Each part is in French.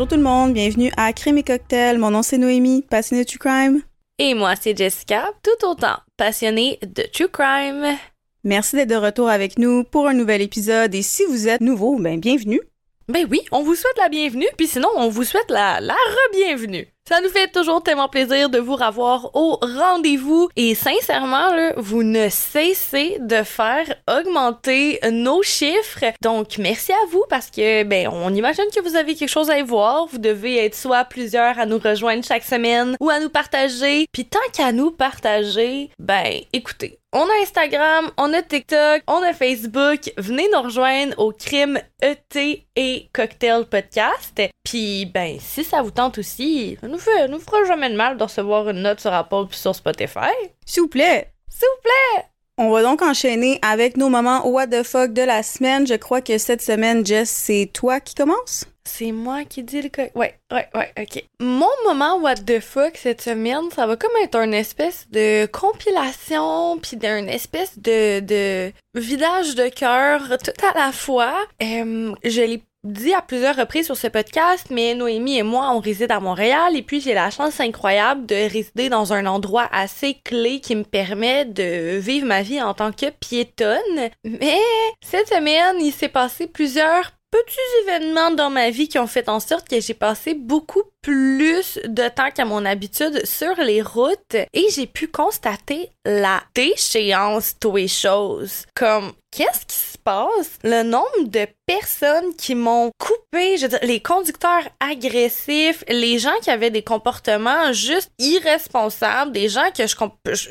Bonjour tout le monde, bienvenue à Crime et Cocktail. Mon nom c'est Noémie, passionnée de True Crime. Et moi c'est Jessica, tout autant passionnée de True Crime. Merci d'être de retour avec nous pour un nouvel épisode et si vous êtes nouveau, ben bienvenue. Ben oui, on vous souhaite la bienvenue, puis sinon on vous souhaite la, la re-bienvenue. Ça nous fait toujours tellement plaisir de vous revoir au rendez-vous et sincèrement, là, vous ne cessez de faire augmenter nos chiffres. Donc, merci à vous parce que, ben, on imagine que vous avez quelque chose à y voir. Vous devez être soit plusieurs à nous rejoindre chaque semaine ou à nous partager. Puis tant qu'à nous partager, ben, écoutez, on a Instagram, on a TikTok, on a Facebook. Venez nous rejoindre au crime ET et Cocktail Podcast. Puis, ben, si ça vous tente aussi, nous, fait, nous fera jamais de mal de recevoir une note sur Apple puis sur Spotify. S'il vous plaît. S'il vous plaît. On va donc enchaîner avec nos moments what the fuck de la semaine. Je crois que cette semaine, Jess, c'est toi qui commence. C'est moi qui dis le co- Ouais, ouais, ouais, ok. Mon moment what the fuck cette semaine, ça va comme être une espèce de compilation, puis d'une espèce de, de vidage de cœur tout à la fois. Euh, je l'ai dit à plusieurs reprises sur ce podcast, mais Noémie et moi, on réside à Montréal et puis j'ai la chance incroyable de résider dans un endroit assez clé qui me permet de vivre ma vie en tant que piétonne. Mais cette semaine, il s'est passé plusieurs petits événements dans ma vie qui ont fait en sorte que j'ai passé beaucoup plus de temps qu'à mon habitude sur les routes et j'ai pu constater la déchéance de les choses. Comme, qu'est-ce qui se passe? Le nombre de personnes qui m'ont coupé, je veux dire, les conducteurs agressifs, les gens qui avaient des comportements juste irresponsables, des gens que je,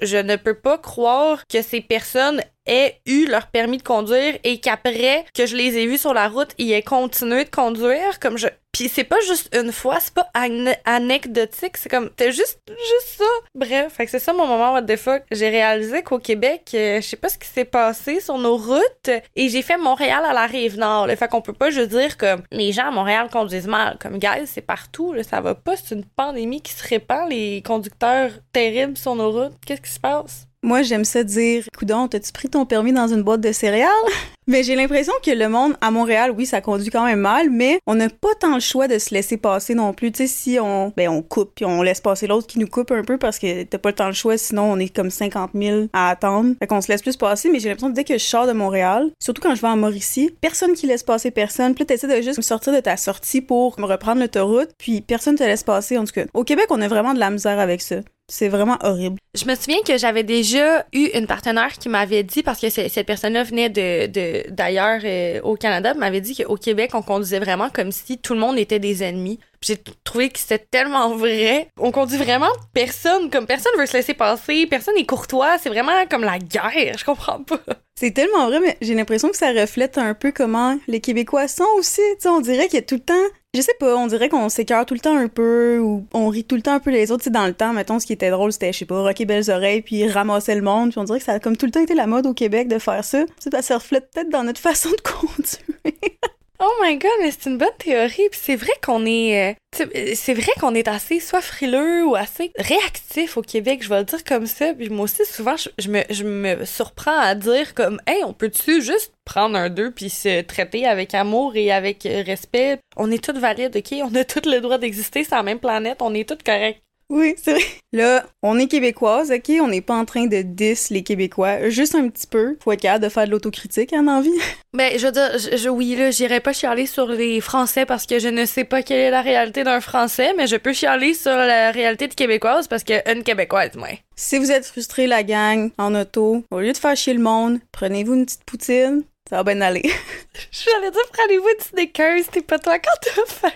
je ne peux pas croire que ces personnes aient eu leur permis de conduire et qu'après que je les ai vus sur la route, ils aient continué de conduire comme je puis c'est pas juste une fois, c'est pas ane- anecdotique, c'est comme t'es juste juste ça. Bref, fait que c'est ça mon moment what the fuck. J'ai réalisé qu'au Québec, euh, je sais pas ce qui s'est passé sur nos routes et j'ai fait Montréal à la rive nord. Là, fait qu'on peut pas juste dire comme les gens à Montréal conduisent mal. Comme guys, c'est partout, là, ça va pas, c'est une pandémie qui se répand, les conducteurs terribles sur nos routes. Qu'est-ce qui se passe? Moi, j'aime ça dire, coudon, t'as-tu pris ton permis dans une boîte de céréales? mais j'ai l'impression que le monde à Montréal, oui, ça conduit quand même mal, mais on n'a pas tant le choix de se laisser passer non plus. Tu sais, si on, ben, on coupe puis on laisse passer l'autre qui nous coupe un peu parce que t'as pas temps le choix, sinon on est comme 50 000 à attendre. Fait qu'on se laisse plus passer, mais j'ai l'impression que dès que je sors de Montréal, surtout quand je vais en Mauricie, personne qui laisse passer personne. Puis t'essaies de juste sortir de ta sortie pour me reprendre l'autoroute, puis personne te laisse passer. En tout cas, au Québec, on a vraiment de la misère avec ça. C'est vraiment horrible. Je me souviens que j'avais déjà eu une partenaire qui m'avait dit, parce que cette personne-là venait de d'ailleurs euh, au Canada, m'avait dit qu'au Québec, on conduisait vraiment comme si tout le monde était des ennemis. J'ai trouvé que c'était tellement vrai. On conduit vraiment personne, comme personne veut se laisser passer, personne n'est courtois, c'est vraiment comme la guerre, je comprends pas. C'est tellement vrai, mais j'ai l'impression que ça reflète un peu comment les Québécois sont aussi. On dirait qu'il y a tout le temps. Je sais pas, on dirait qu'on s'écœure tout le temps un peu ou on rit tout le temps un peu les autres. Tu sais, dans le temps, mettons, ce qui était drôle, c'était, je sais pas, rocker belles oreilles puis ramasser le monde. Puis on dirait que ça a comme tout le temps été la mode au Québec de faire ça. Ça reflète peut-être dans notre façon de conduire. Oh my god, mais c'est une bonne théorie. Puis c'est vrai qu'on est, euh, sais, c'est vrai qu'on est assez soit frileux ou assez réactif au Québec. Je vais le dire comme ça. Puis moi aussi, souvent, je, me, je me surprends à dire comme, hey, on peut-tu juste prendre un deux puis se traiter avec amour et avec euh, respect. On est toutes valides, ok? On a toutes le droit d'exister sur la même planète. On est toutes correctes. Oui, c'est vrai. Là, on est québécoise, ok? On n'est pas en train de diss les Québécois. Juste un petit peu. Faut être capable de faire de l'autocritique, en envie. Ben, je veux dire, je, je- oui, là, j'irai pas chialer sur les Français parce que je ne sais pas quelle est la réalité d'un Français, mais je peux chialer sur la réalité de Québécoise parce que une Québécoise, moi. Si vous êtes frustré, la gang, en auto, au lieu de faire chier le monde, prenez-vous une petite poutine. Ça va bien aller. Allée dire, prenez-vous une Snickers, t'es pas toi quand t'as faim.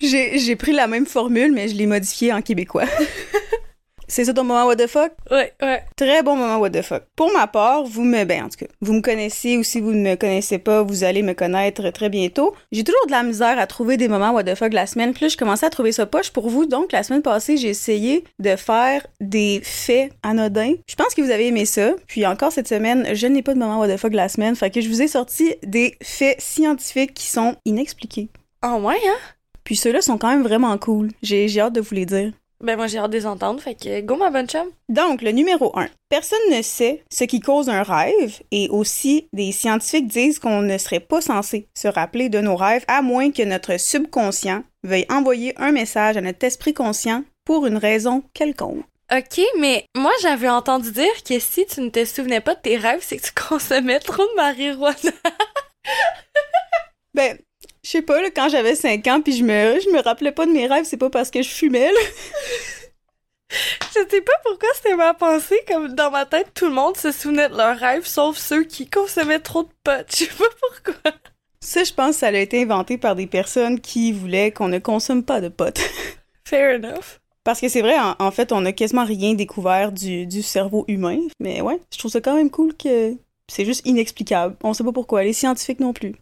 J'ai j'ai pris la même formule, mais je l'ai modifiée en québécois. C'est ça ton moment what the fuck? Ouais, ouais. Très bon moment what the fuck. Pour ma part, vous me... Ben, en tout cas, vous me connaissez ou si vous ne me connaissez pas, vous allez me connaître très bientôt. J'ai toujours de la misère à trouver des moments what the fuck la semaine. Puis là, je commençais à trouver ça poche pour vous. Donc, la semaine passée, j'ai essayé de faire des faits anodins. Je pense que vous avez aimé ça. Puis encore cette semaine, je n'ai pas de moment what the fuck la semaine. Fait que je vous ai sorti des faits scientifiques qui sont inexpliqués. Oh ouais, hein? Puis ceux-là sont quand même vraiment cool. J'ai j'ai hâte de vous les dire. Ben moi j'ai hâte de les entendre, fait que go ma bonne chum. Donc, le numéro 1. Personne ne sait ce qui cause un rêve et aussi des scientifiques disent qu'on ne serait pas censé se rappeler de nos rêves à moins que notre subconscient veuille envoyer un message à notre esprit conscient pour une raison quelconque. Ok, mais moi j'avais entendu dire que si tu ne te souvenais pas de tes rêves, c'est que tu consommais trop de marijuana. Ben, je sais pas, là, quand j'avais 5 ans puis je me, je me rappelais pas de mes rêves, c'est pas parce que je fumais, là. Je sais pas pourquoi c'était ma pensée, comme dans ma tête, tout le monde se souvenait de leurs rêves, sauf ceux qui consommaient trop de pot. Je sais pas pourquoi. Ça, je pense que ça a été inventé par des personnes qui voulaient qu'on ne consomme pas de pot. Fair enough. Parce que c'est vrai, en, en fait, on a quasiment rien découvert du, du cerveau humain. Mais ouais, je trouve ça quand même cool que c'est juste inexplicable. On sait pas pourquoi. Les scientifiques non plus.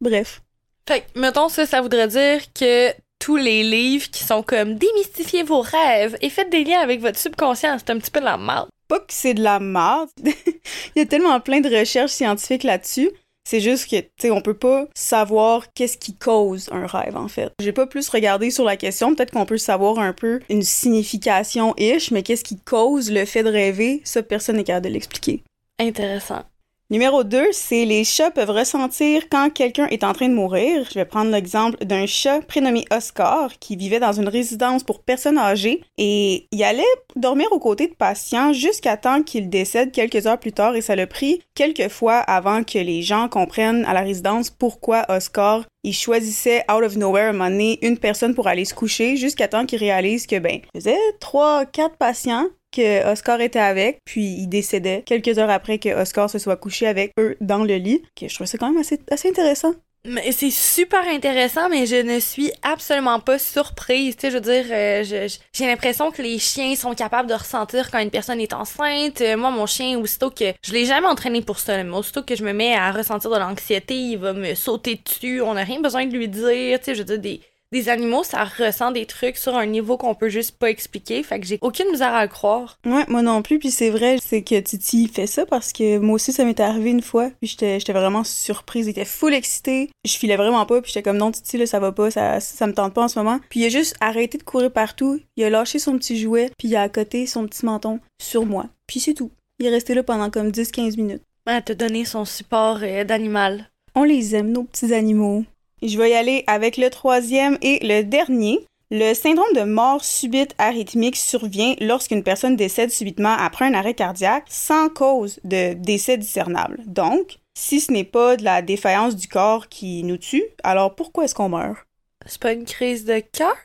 Bref. Fait que, mettons ça, ça voudrait dire que tous les livres qui sont comme démystifiez vos rêves et faites des liens avec votre subconscient, c'est un petit peu de la merde. Pas que c'est de la merde. Il y a tellement plein de recherches scientifiques là-dessus. C'est juste que, tu sais, on peut pas savoir qu'est-ce qui cause un rêve, en fait. J'ai pas plus regardé sur la question. Peut-être qu'on peut savoir un peu une signification-ish, mais qu'est-ce qui cause le fait de rêver, ça, personne n'est capable de l'expliquer. Intéressant. Numéro 2, c'est les chats peuvent ressentir quand quelqu'un est en train de mourir. Je vais prendre l'exemple d'un chat prénommé Oscar qui vivait dans une résidence pour personnes âgées et il allait dormir aux côtés de patients jusqu'à temps qu'il décède quelques heures plus tard et ça l'a pris quelques fois avant que les gens comprennent à la résidence pourquoi Oscar il choisissait out of nowhere à une personne pour aller se coucher jusqu'à temps qu'il réalise que ben il faisait trois quatre patients Oscar était avec, puis il décédait quelques heures après que Oscar se soit couché avec eux dans le lit. Je trouvais ça quand même assez, intéressant. Mais c'est super intéressant, mais je ne suis absolument pas surprise. Tu sais, je veux dire, euh, j'ai l'impression que les chiens sont capables de ressentir quand une personne est enceinte. Euh, moi, mon chien, aussitôt que je l'ai jamais entraîné pour ça, mais aussitôt que je me mets à ressentir de l'anxiété, il va me sauter dessus. On n'a rien besoin de lui dire. Tu sais, je veux dire, des animaux, ça ressent des trucs sur un niveau qu'on peut juste pas expliquer. Fait que j'ai aucune misère à le croire. Ouais, moi non plus, puis c'est vrai, c'est que Titi fait ça parce que moi aussi ça m'était arrivé une fois, puis j'étais j'étais vraiment surprise, il était full excité, je filais vraiment pas, puis j'étais comme non Titi là ça va pas, ça ça me tente pas en ce moment. Puis il a juste arrêté de courir partout, il a lâché son petit jouet, puis il a accoté son petit menton sur moi. Puis c'est tout. Il est resté là pendant comme 10-15 minutes. Elle t'a donné son support euh, d'animal. On les aime, nos petits animaux. Je vais y aller avec le troisième et le dernier. Le syndrome de mort subite arythmique survient lorsqu'une personne décède subitement après un arrêt cardiaque sans cause de décès discernable. Donc, si ce n'est pas de la défaillance du corps qui nous tue, alors pourquoi est-ce qu'on meurt? C'est pas une crise de cœur?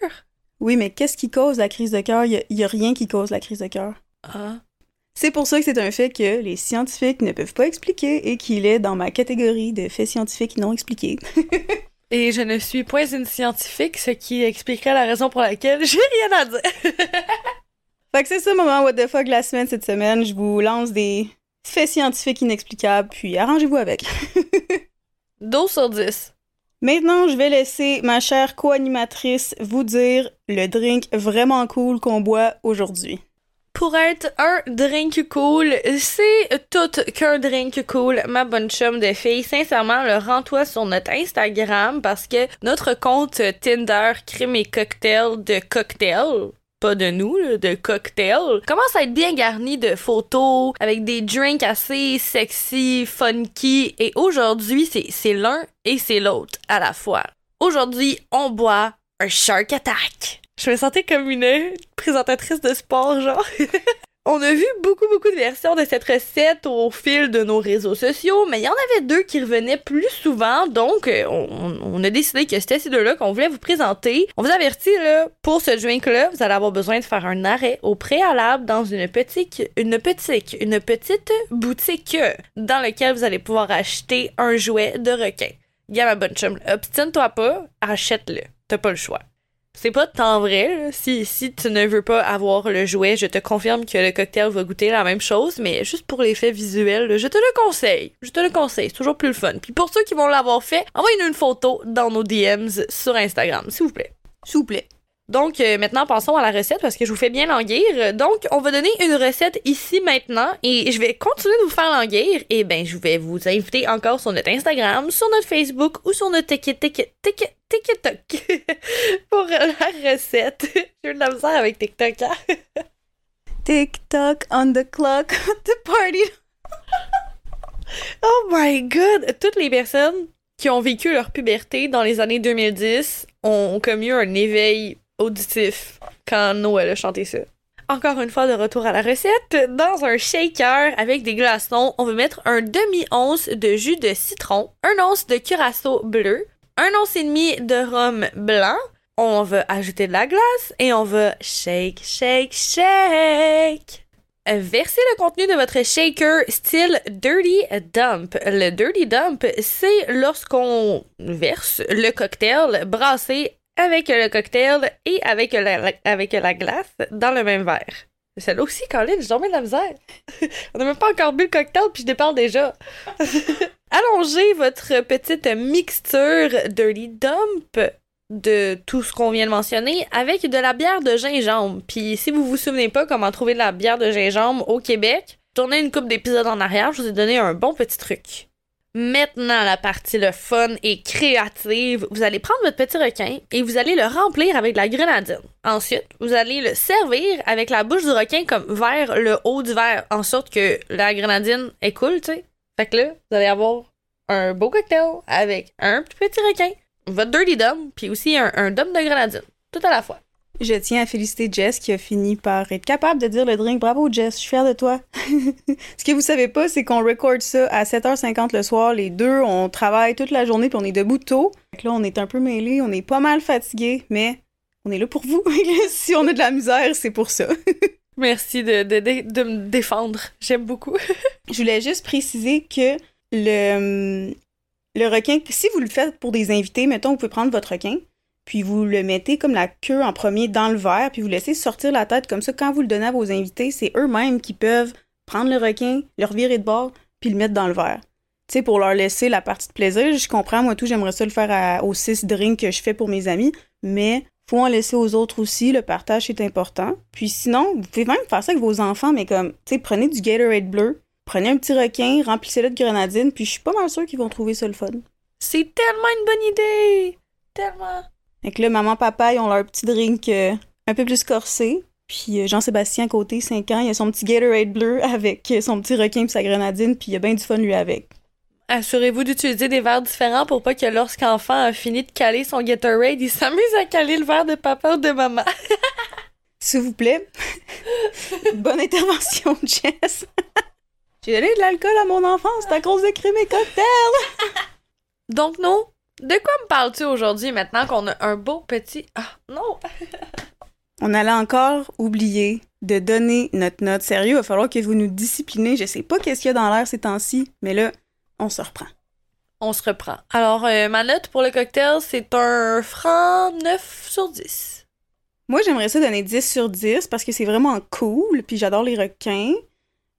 Oui, mais qu'est-ce qui cause la crise de cœur? Il n'y a, rien qui cause la crise de cœur. Ah. C'est pour ça que c'est un fait que les scientifiques ne peuvent pas expliquer et qu'il est dans ma catégorie de faits scientifiques non expliqués. Et je ne suis point une scientifique, ce qui expliquerait la raison pour laquelle j'ai rien à dire. Fait que c'est ça, moment what the fuck la semaine cette semaine. Je vous lance des faits scientifiques inexplicables, puis arrangez-vous avec. 12 sur 10. Maintenant, je vais laisser ma chère co-animatrice vous dire le drink vraiment cool qu'on boit aujourd'hui. Pour être un drink cool, c'est tout qu'un drink cool, ma bonne chum de fille. Sincèrement, le rends-toi sur notre Instagram parce que notre compte Tinder crime et cocktail de cocktail pas de nous, de cocktail, commence à être bien garni de photos avec des drinks assez sexy, funky. Et aujourd'hui, c'est l'un et c'est l'autre à la fois. Aujourd'hui, on boit un Shark Attack. Je me sentais comme une présentatrice de sport, genre. On a vu beaucoup, beaucoup de versions de cette recette au fil de nos réseaux sociaux, mais il y en avait deux qui revenaient plus souvent, donc euh, on, a décidé que c'était ces deux-là qu'on voulait vous présenter. On vous avertit, là, pour ce drink-là, vous allez avoir besoin de faire un arrêt au préalable dans une petite, une petite, boutique dans laquelle vous allez pouvoir acheter un jouet de requin. Gars, ma bonne chum, obstine-toi pas, achète-le. T'as pas le choix. C'est pas tant vrai. Si, si tu ne veux pas avoir le jouet, je te confirme que le cocktail va goûter la même chose, mais juste pour l'effet visuel, je te le conseille. Je te le conseille. C'est toujours plus le fun. Puis pour ceux qui vont l'avoir fait, envoyez-nous une photo dans nos DMs sur Instagram, s'il vous plaît. S'il vous plaît. Donc euh, maintenant passons à la recette parce que je vous fais bien languir. Donc on va donner une recette ici maintenant et je vais continuer de vous faire languir et ben je vais vous inviter encore sur notre Instagram, sur notre Facebook ou sur notre TikTok pour la recette. J'ai eu de la avec TikTok. Hein? TikTok on the clock, the party. oh my god! Toutes les personnes qui ont vécu leur puberté dans les années 2010 ont commis un éveil auditif quand Noël a chanté ça. Encore une fois, de retour à la recette. Dans un shaker avec des glaçons, on va mettre un demi-once de jus de citron, un once de curaçao bleu, un once et demi de rhum blanc. On va ajouter de la glace et on va shake, shake, shake. Versez le contenu de votre shaker style Dirty Dump. Le Dirty Dump, c'est lorsqu'on verse le cocktail brassé avec le cocktail et avec la, avec la glace dans le même verre. Celle-là aussi, Colin, j'ai dormi de la misère. On n'a même pas encore bu le cocktail, puis je déparle déjà. Allongez votre petite mixture Dirty Dump de tout ce qu'on vient de mentionner avec de la bière de gingembre. Puis si vous vous souvenez pas comment trouver de la bière de gingembre au Québec, tournez une coupe d'épisodes en arrière, je vous ai donné un bon petit truc. Maintenant, la partie le fun et créative, vous allez prendre votre petit requin et vous allez le remplir avec la grenadine. Ensuite, vous allez le servir avec la bouche du requin comme vers le haut du verre, en sorte que la grenadine est cool, tu sais. Fait que là, vous allez avoir un beau cocktail avec un petit requin, votre dirty dumb, puis aussi un, un dumb de grenadine, tout à la fois. Je tiens à féliciter Jess qui a fini par être capable de dire le drink. Bravo Jess, je suis fière de toi. Ce que vous savez pas, c'est qu'on record ça à 7h50 le soir. Les deux, on travaille toute la journée puis on est debout tôt. là, on est un peu mêlés, on est pas mal fatigués, mais on est là pour vous. si on a de la misère, c'est pour ça. Merci de, de, de, me défendre. J'aime beaucoup. je voulais juste préciser que le, le requin, si vous le faites pour des invités, mettons, vous pouvez prendre votre requin, puis vous le mettez comme la queue en premier dans le verre, puis vous laissez sortir la tête comme ça. Quand vous le donnez à vos invités, c'est eux-mêmes qui peuvent prendre le requin, le revirer de bord, puis le mettre dans le verre. Tu sais, pour leur laisser la partie de plaisir. Je comprends, moi tout, j'aimerais ça le faire aux six drinks que je fais pour mes amis, mais faut en laisser aux autres aussi. Le partage est important. Puis sinon, vous pouvez même faire ça avec vos enfants, mais comme, tu sais, prenez du Gatorade bleu, prenez un petit requin, remplissez-le de grenadine, puis je suis pas mal sûre qu'ils vont trouver ça le fun. C'est tellement une bonne idée! Tellement! Fait que là, maman, papa, ils ont leur petit drink euh, un peu plus corsé. Puis euh, Jean-Sébastien, côté 5 ans, il a son petit Gatorade bleu avec son petit requin et sa grenadine, puis il a bien du fun, lui, avec. Assurez-vous d'utiliser des verres différents pour pas que lorsqu'enfant a fini de caler son Gatorade, il s'amuse à caler le verre de papa ou de maman. S'il vous plaît. Bonne intervention, Jess. J'ai donné de l'alcool à mon enfant, c'est à cause de crème et cocktail. Donc non, de quoi me parles-tu aujourd'hui maintenant qu'on a un beau petit... Ah, non! On allait encore oublier de donner notre note. Sérieux, il va falloir que vous nous disciplinez. Je sais pas qu'est-ce qu'il y a dans l'air ces temps-ci, mais là, on se reprend. On se reprend. Alors, euh, ma note pour le cocktail, c'est un franc 9 sur 10. Moi, j'aimerais ça donner 10 sur 10 parce que c'est vraiment cool, puis j'adore les requins.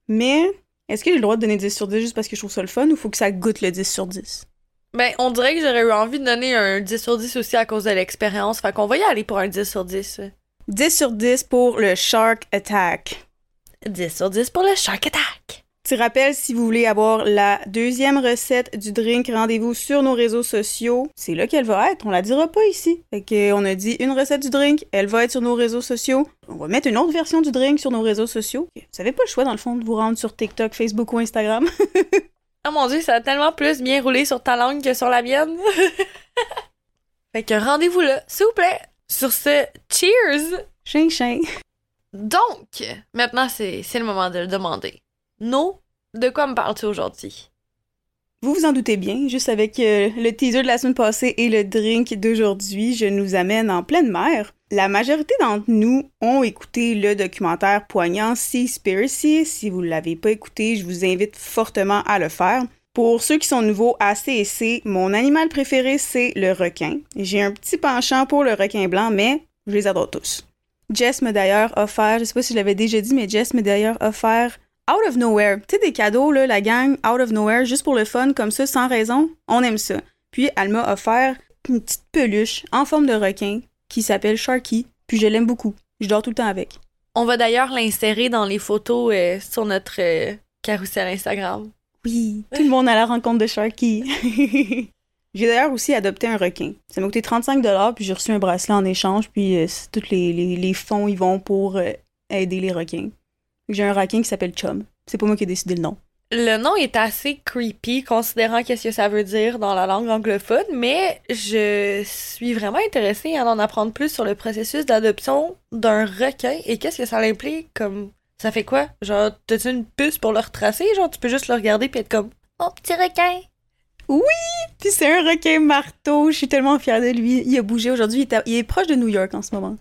Mais est-ce que j'ai le droit de donner 10 sur 10 juste parce que je trouve ça le fun ou faut que ça goûte le 10 sur 10? Ben, on dirait que j'aurais eu envie de donner un 10 sur 10 aussi à cause de l'expérience. Fait qu'on va y aller pour un 10 sur 10. 10 sur 10 pour le Shark Attack. 10 sur 10 pour le Shark Attack. Tu rappelles, si vous voulez avoir la deuxième recette du drink, rendez-vous sur nos réseaux sociaux. C'est là qu'elle va être. On la dira pas ici. Fait qu'on a dit une recette du drink, elle va être sur nos réseaux sociaux. On va mettre une autre version du drink sur nos réseaux sociaux. Vous avez pas le choix, dans le fond, de vous rendre sur TikTok, Facebook ou Instagram. Oh mon dieu, ça a tellement plus bien roulé sur ta langue que sur la mienne. fait que rendez-vous là, s'il vous plaît. Sur ce, cheers! Chien, chien. Donc, maintenant, c'est le moment de le demander. No, de quoi me parles-tu aujourd'hui? Vous vous en doutez bien, juste avec euh, le teaser de la semaine passée et le drink d'aujourd'hui, je nous amène en pleine mer. La majorité d'entre nous ont écouté le documentaire poignant Seaspiracy. Si vous ne l'avez pas écouté, je vous invite fortement à le faire. Pour ceux qui sont nouveaux à CSC, mon animal préféré, c'est le requin. J'ai un petit penchant pour le requin blanc, mais je les adore tous. Jess m'a d'ailleurs offert, je sais pas si je l'avais déjà dit, mais Jess m'a d'ailleurs offert Out of Nowhere. Tu des cadeaux, là, la gang Out of Nowhere, juste pour le fun, comme ça, sans raison. On aime ça. Puis, elle m'a offert une petite peluche en forme de requin qui s'appelle Sharky. Puis je l'aime beaucoup. Je dors tout le temps avec. On va d'ailleurs l'insérer dans les photos euh, sur notre euh, carrousel Instagram. Oui, tout le monde à la rencontre de Sharky. j'ai d'ailleurs aussi adopté un requin. Ça m'a coûté 35 puis j'ai reçu un bracelet en échange, puis euh, tous les, les, les, fonds y vont pour euh, aider les requins. J'ai un requin qui s'appelle Chum. C'est pas moi qui ai décidé le nom. Le nom est assez creepy, considérant qu'est-ce que ça veut dire dans la langue anglophone, mais je suis vraiment intéressée à en apprendre plus sur le processus d'adoption d'un requin et qu'est-ce que ça implique comme ça fait quoi? Genre, t'as-tu une puce pour le retracer? Genre, tu peux juste le regarder puis être comme Oh, petit requin! Oui! Puis c'est un requin marteau. Je suis tellement fière de lui. Il a bougé aujourd'hui. Il, il est proche de New York en ce moment.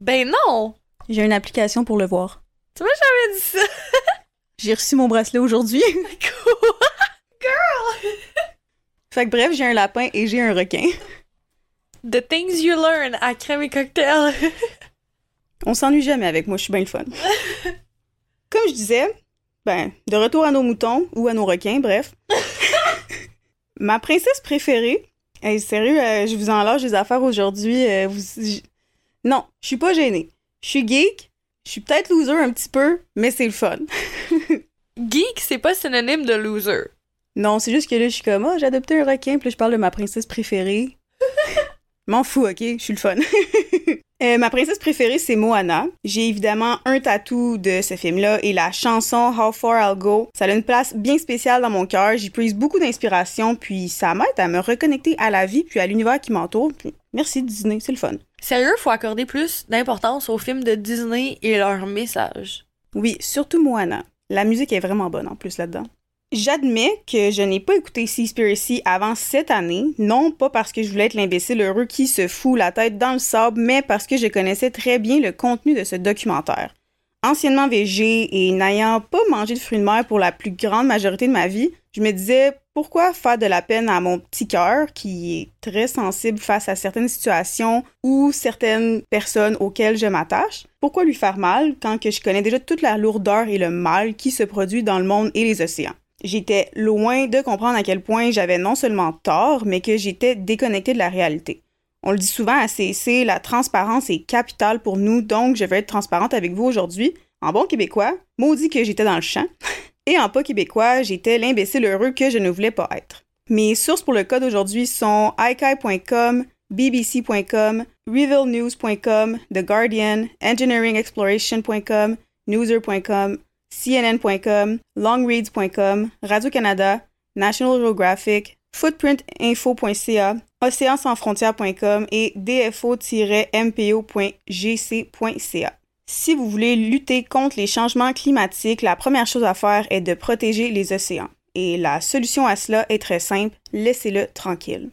Ben non! J'ai une application pour le voir. Tu m'as jamais dit ça! J'ai reçu mon bracelet aujourd'hui. Quoi? fait que bref, j'ai un lapin et j'ai un requin. The things you learn à crème et cocktail. On s'ennuie jamais avec moi, je suis bien le fun. Comme je disais, ben, de retour à nos moutons ou à nos requins, bref. Ma princesse préférée. Hey, sérieux, euh, je vous en lâche des affaires aujourd'hui. euh, vous- Non, je suis pas gênée. Je suis geek, je suis peut-être loser un petit peu, mais c'est le fun. Geek, c'est pas synonyme de loser. Non, c'est juste que là, je suis comme, oh, j'ai adopté un requin, puis là, je parle de ma princesse préférée. M'en fous, ok? Je suis le fun. Euh, ma princesse préférée, c'est Moana. J'ai évidemment un tatou de ce film-là et la chanson How Far I'll Go. Ça a une place bien spéciale dans mon cœur. J'y puise beaucoup d'inspiration, puis ça m'aide à me reconnecter à la vie puis à l'univers qui m'entoure. Puis merci Disney, c'est le fun. Sérieux, faut accorder plus d'importance aux films de Disney et leurs messages. Oui, surtout Moana. La musique est vraiment bonne en plus là-dedans. J'admets que je n'ai pas écouté Seaspiracy avant cette année, non pas parce que je voulais être l'imbécile heureux qui se fout la tête dans le sable, mais parce que je connaissais très bien le contenu de ce documentaire. Anciennement végé et n'ayant pas mangé de fruits de mer pour la plus grande majorité de ma vie, je me disais pourquoi faire de la peine à mon petit cœur qui est très sensible face à certaines situations ou certaines personnes auxquelles je m'attache? Pourquoi lui faire mal quand que je connais déjà toute la lourdeur et le mal qui se produit dans le monde et les océans? J'étais loin de comprendre à quel point j'avais non seulement tort, mais que j'étais déconnectée de la réalité. On le dit souvent à CC, la transparence est capitale pour nous, donc je vais être transparente avec vous aujourd'hui. En bon québécois, maudit que j'étais dans le champ. Et en pas québécois, j'étais l'imbécile heureux que je ne voulais pas être. Mes sources pour le code d'aujourd'hui sont ikai.com, bbc.com, revealnews.com, The Guardian, engineeringexploration.com, newser.com, cnn.com, longreads.com, Radio-Canada, National Geographic, footprintinfo.ca, océansansfrontières.com et dfo-mpo.gc.ca. Si vous voulez lutter contre les changements climatiques, la première chose à faire est de protéger les océans. Et la solution à cela est très simple, laissez-le tranquille.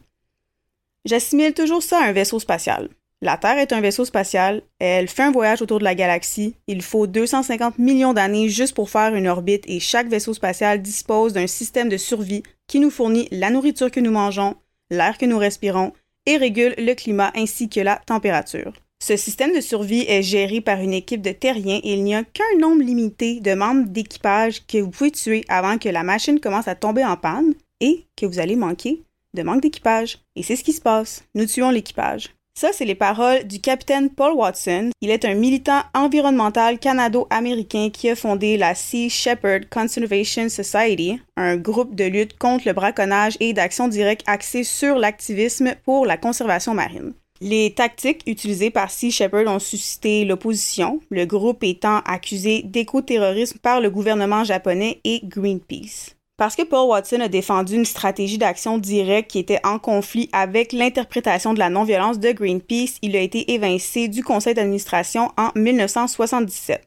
J'assimile toujours ça à un vaisseau spatial. La Terre est un vaisseau spatial, elle fait un voyage autour de la galaxie, il faut 250 millions d'années juste pour faire une orbite et chaque vaisseau spatial dispose d'un système de survie qui nous fournit la nourriture que nous mangeons, l'air que nous respirons et régule le climat ainsi que la température. Ce système de survie est géré par une équipe de terriens et il n'y a qu'un nombre limité de membres d'équipage que vous pouvez tuer avant que la machine commence à tomber en panne et que vous allez manquer de manque d'équipage. Et c'est ce qui se passe. Nous tuons l'équipage. Ça, c'est les paroles du capitaine Paul Watson. Il est un militant environnemental canado-américain qui a fondé la Sea Shepherd Conservation Society, un groupe de lutte contre le braconnage et d'action directe axé sur l'activisme pour la conservation marine. Les tactiques utilisées par Sea Shepherd ont suscité l'opposition, le groupe étant accusé d'éco-terrorisme par le gouvernement japonais et Greenpeace. Parce que Paul Watson a défendu une stratégie d'action directe qui était en conflit avec l'interprétation de la non-violence de Greenpeace, il a été évincé du conseil d'administration en 1977.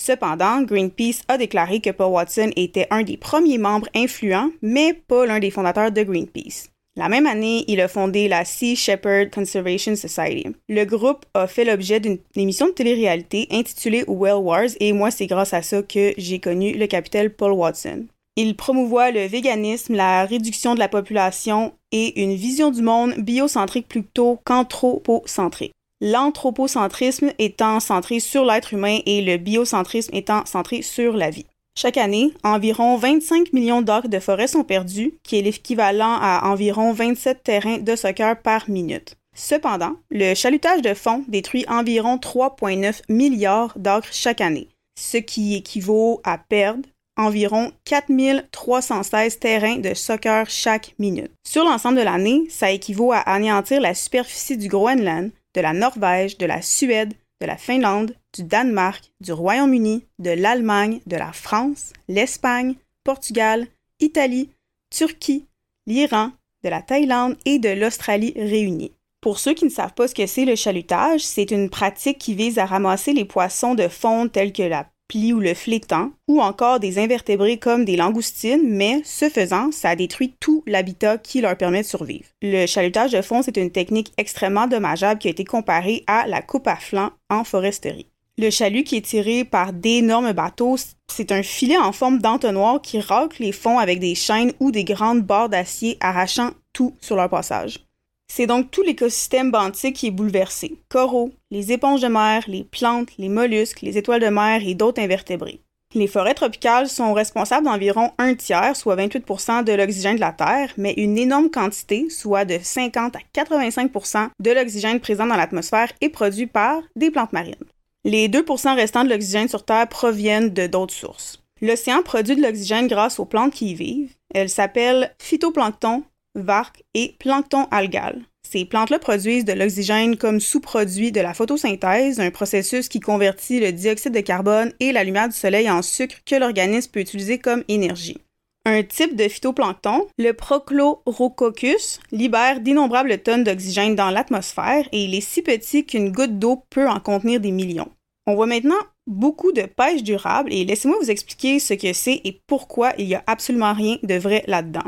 Cependant, Greenpeace a déclaré que Paul Watson était un des premiers membres influents, mais pas l'un des fondateurs de Greenpeace. La même année, il a fondé la Sea Shepherd Conservation Society. Le groupe a fait l'objet d'une émission de télé-réalité intitulée Whale Wars et moi, c'est grâce à ça que j'ai connu le capitaine Paul Watson. Il promouvoit le véganisme, la réduction de la population et une vision du monde biocentrique plutôt qu'anthropocentrique. L'anthropocentrisme étant centré sur l'être humain et le biocentrisme étant centré sur la vie. Chaque année, environ 25 millions d'acres de forêt sont perdus, qui est l'équivalent à environ 27 terrains de soccer par minute. Cependant, le chalutage de fond détruit environ 3,9 milliards d'acres chaque année, ce qui équivaut à perdre environ 4316 terrains de soccer chaque minute. Sur l'ensemble de l'année, ça équivaut à anéantir la superficie du Groenland, de la Norvège, de la Suède, de la Finlande, du Danemark, du Royaume-Uni, de l'Allemagne, de la France, l'Espagne, Portugal, Italie, Turquie, l'Iran, de la Thaïlande et de l'Australie réunis. Pour ceux qui ne savent pas ce que c'est le chalutage, c'est une pratique qui vise à ramasser les poissons de fond tels que la ou le flétan, ou encore des invertébrés comme des langoustines, mais ce faisant, ça détruit tout l'habitat qui leur permet de survivre. Le chalutage de fond, c'est une technique extrêmement dommageable qui a été comparée à la coupe à flanc en foresterie. Le chalut qui est tiré par d'énormes bateaux, c'est un filet en forme d'entonnoir qui racle les fonds avec des chaînes ou des grandes barres d'acier arrachant tout sur leur passage. C'est donc tout l'écosystème benthique qui est bouleversé. Coraux, les éponges de mer, les plantes, les mollusques, les étoiles de mer et d'autres invertébrés. Les forêts tropicales sont responsables d'environ un tiers, soit 28% de l'oxygène de la Terre, mais une énorme quantité, soit de 50 à 85% de l'oxygène présent dans l'atmosphère, est produit par des plantes marines. Les 2% restants de l'oxygène sur Terre proviennent de d'autres sources. L'océan produit de l'oxygène grâce aux plantes qui y vivent. Elles s'appellent phytoplancton, varques et plancton algal. Ces plantes-là produisent de l'oxygène comme sous-produit de la photosynthèse, un processus qui convertit le dioxyde de carbone et la lumière du soleil en sucre que l'organisme peut utiliser comme énergie. Un type de phytoplancton, le Prochlorococcus, libère d'innombrables tonnes d'oxygène dans l'atmosphère et il est si petit qu'une goutte d'eau peut en contenir des millions. On voit maintenant beaucoup de pêche durable et laissez-moi vous expliquer ce que c'est et pourquoi il n'y a absolument rien de vrai là-dedans.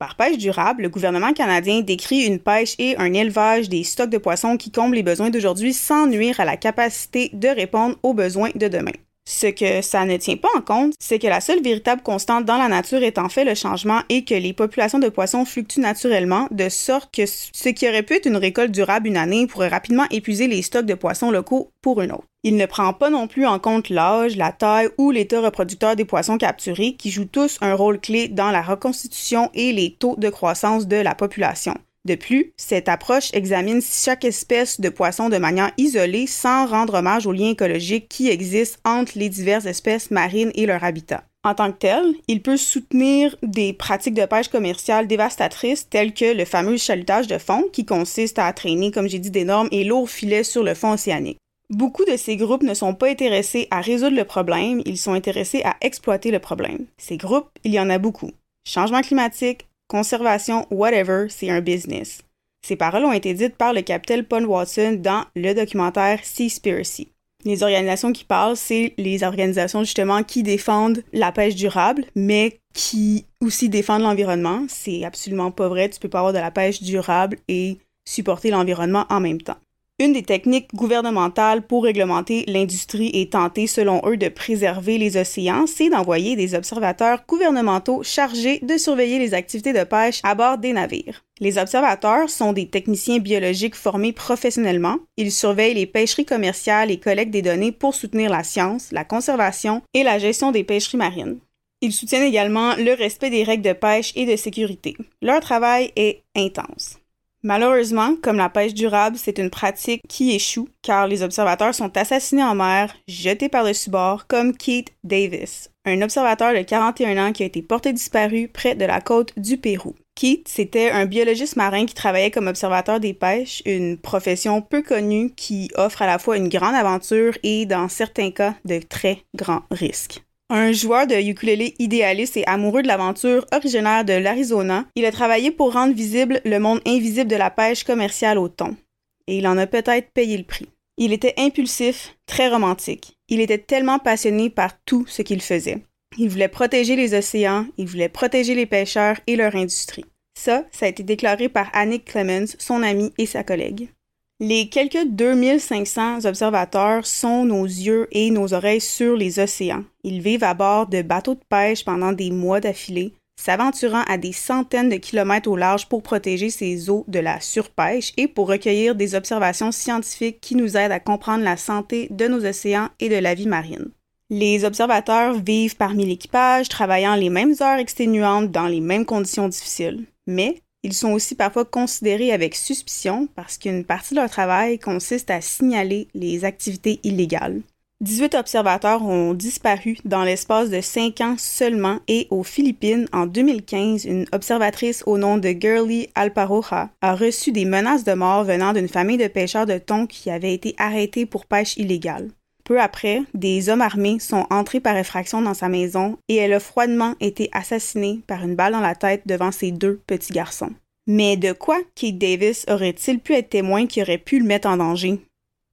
Par pêche durable, le gouvernement canadien décrit une pêche et un élevage des stocks de poissons qui comblent les besoins d'aujourd'hui sans nuire à la capacité de répondre aux besoins de demain. Ce que ça ne tient pas en compte, c'est que la seule véritable constante dans la nature est fait le changement et que les populations de poissons fluctuent naturellement, de sorte que ce qui aurait pu être une récolte durable une année pourrait rapidement épuiser les stocks de poissons locaux pour une autre. Il ne prend pas non plus en compte l'âge, la taille ou l'état reproducteur des poissons capturés, qui jouent tous un rôle clé dans la reconstitution et les taux de croissance de la population. De plus, cette approche examine chaque espèce de poisson de manière isolée sans rendre hommage aux liens écologiques qui existent entre les diverses espèces marines et leur habitat. En tant que tel, il peut soutenir des pratiques de pêche commerciale dévastatrices telles que le fameux chalutage de fond qui consiste à traîner, comme j'ai dit, d'énormes et lourds filets sur le fond océanique. Beaucoup de ces groupes ne sont pas intéressés à résoudre le problème, ils sont intéressés à exploiter le problème. Ces groupes, il y en a beaucoup. Changement climatique, conservation, whatever, c'est un business. Ces paroles ont été dites par le capitaine Paul Watson dans le documentaire Seaspiracy. Les organisations qui parlent, c'est les organisations justement qui défendent la pêche durable, mais qui aussi défendent l'environnement. C'est absolument pas vrai. Tu peux pas avoir de la pêche durable et supporter l'environnement en même temps. Une des techniques gouvernementales pour réglementer l'industrie et tenter, selon eux, de préserver les océans, c'est d'envoyer des observateurs gouvernementaux chargés de surveiller les activités de pêche à bord des navires. Les observateurs sont des techniciens biologiques formés professionnellement. Ils surveillent les pêcheries commerciales et collectent des données pour soutenir la science, la conservation et la gestion des pêcheries marines. Ils soutiennent également le respect des règles de pêche et de sécurité. Leur travail est intense. Malheureusement, comme la pêche durable, c'est une pratique qui échoue car les observateurs sont assassinés en mer, jetés par-dessus bord, comme Keith Davis, un observateur de 41 ans qui a été porté disparu près de la côte du Pérou. Keith, c'était un biologiste marin qui travaillait comme observateur des pêches, une profession peu connue qui offre à la fois une grande aventure et, dans certains cas, de très grands risques. Un joueur de ukulélé idéaliste et amoureux de l'aventure originaire de l'Arizona, il a travaillé pour rendre visible le monde invisible de la pêche commerciale au thon. Et il en a peut-être payé le prix. Il était impulsif, très romantique. Il était tellement passionné par tout ce qu'il faisait. Il voulait protéger les océans, il voulait protéger les pêcheurs et leur industrie. Ça, ça a été déclaré par Annick Clemens, son ami et sa collègue. Les quelques 2500 observateurs sont nos yeux et nos oreilles sur les océans. Ils vivent à bord de bateaux de pêche pendant des mois d'affilée, s'aventurant à des centaines de kilomètres au large pour protéger ces eaux de la surpêche et pour recueillir des observations scientifiques qui nous aident à comprendre la santé de nos océans et de la vie marine. Les observateurs vivent parmi l'équipage, travaillant les mêmes heures exténuantes dans les mêmes conditions difficiles. Mais Ils sont aussi parfois considérés avec suspicion parce qu'une partie de leur travail consiste à signaler les activités illégales. 18 observateurs ont disparu dans l'espace de 5 ans seulement et aux Philippines, en 2015, une observatrice au nom de Girly Alparoja a reçu des menaces de mort venant d'une famille de pêcheurs de thon qui avait été arrêtés pour pêche illégale. Peu après, des hommes armés sont entrés par effraction dans sa maison et elle a froidement été assassinée par une balle dans la tête devant ses deux petits garçons. Mais de quoi Kate Davis aurait-il pu être témoin qui aurait pu le mettre en danger?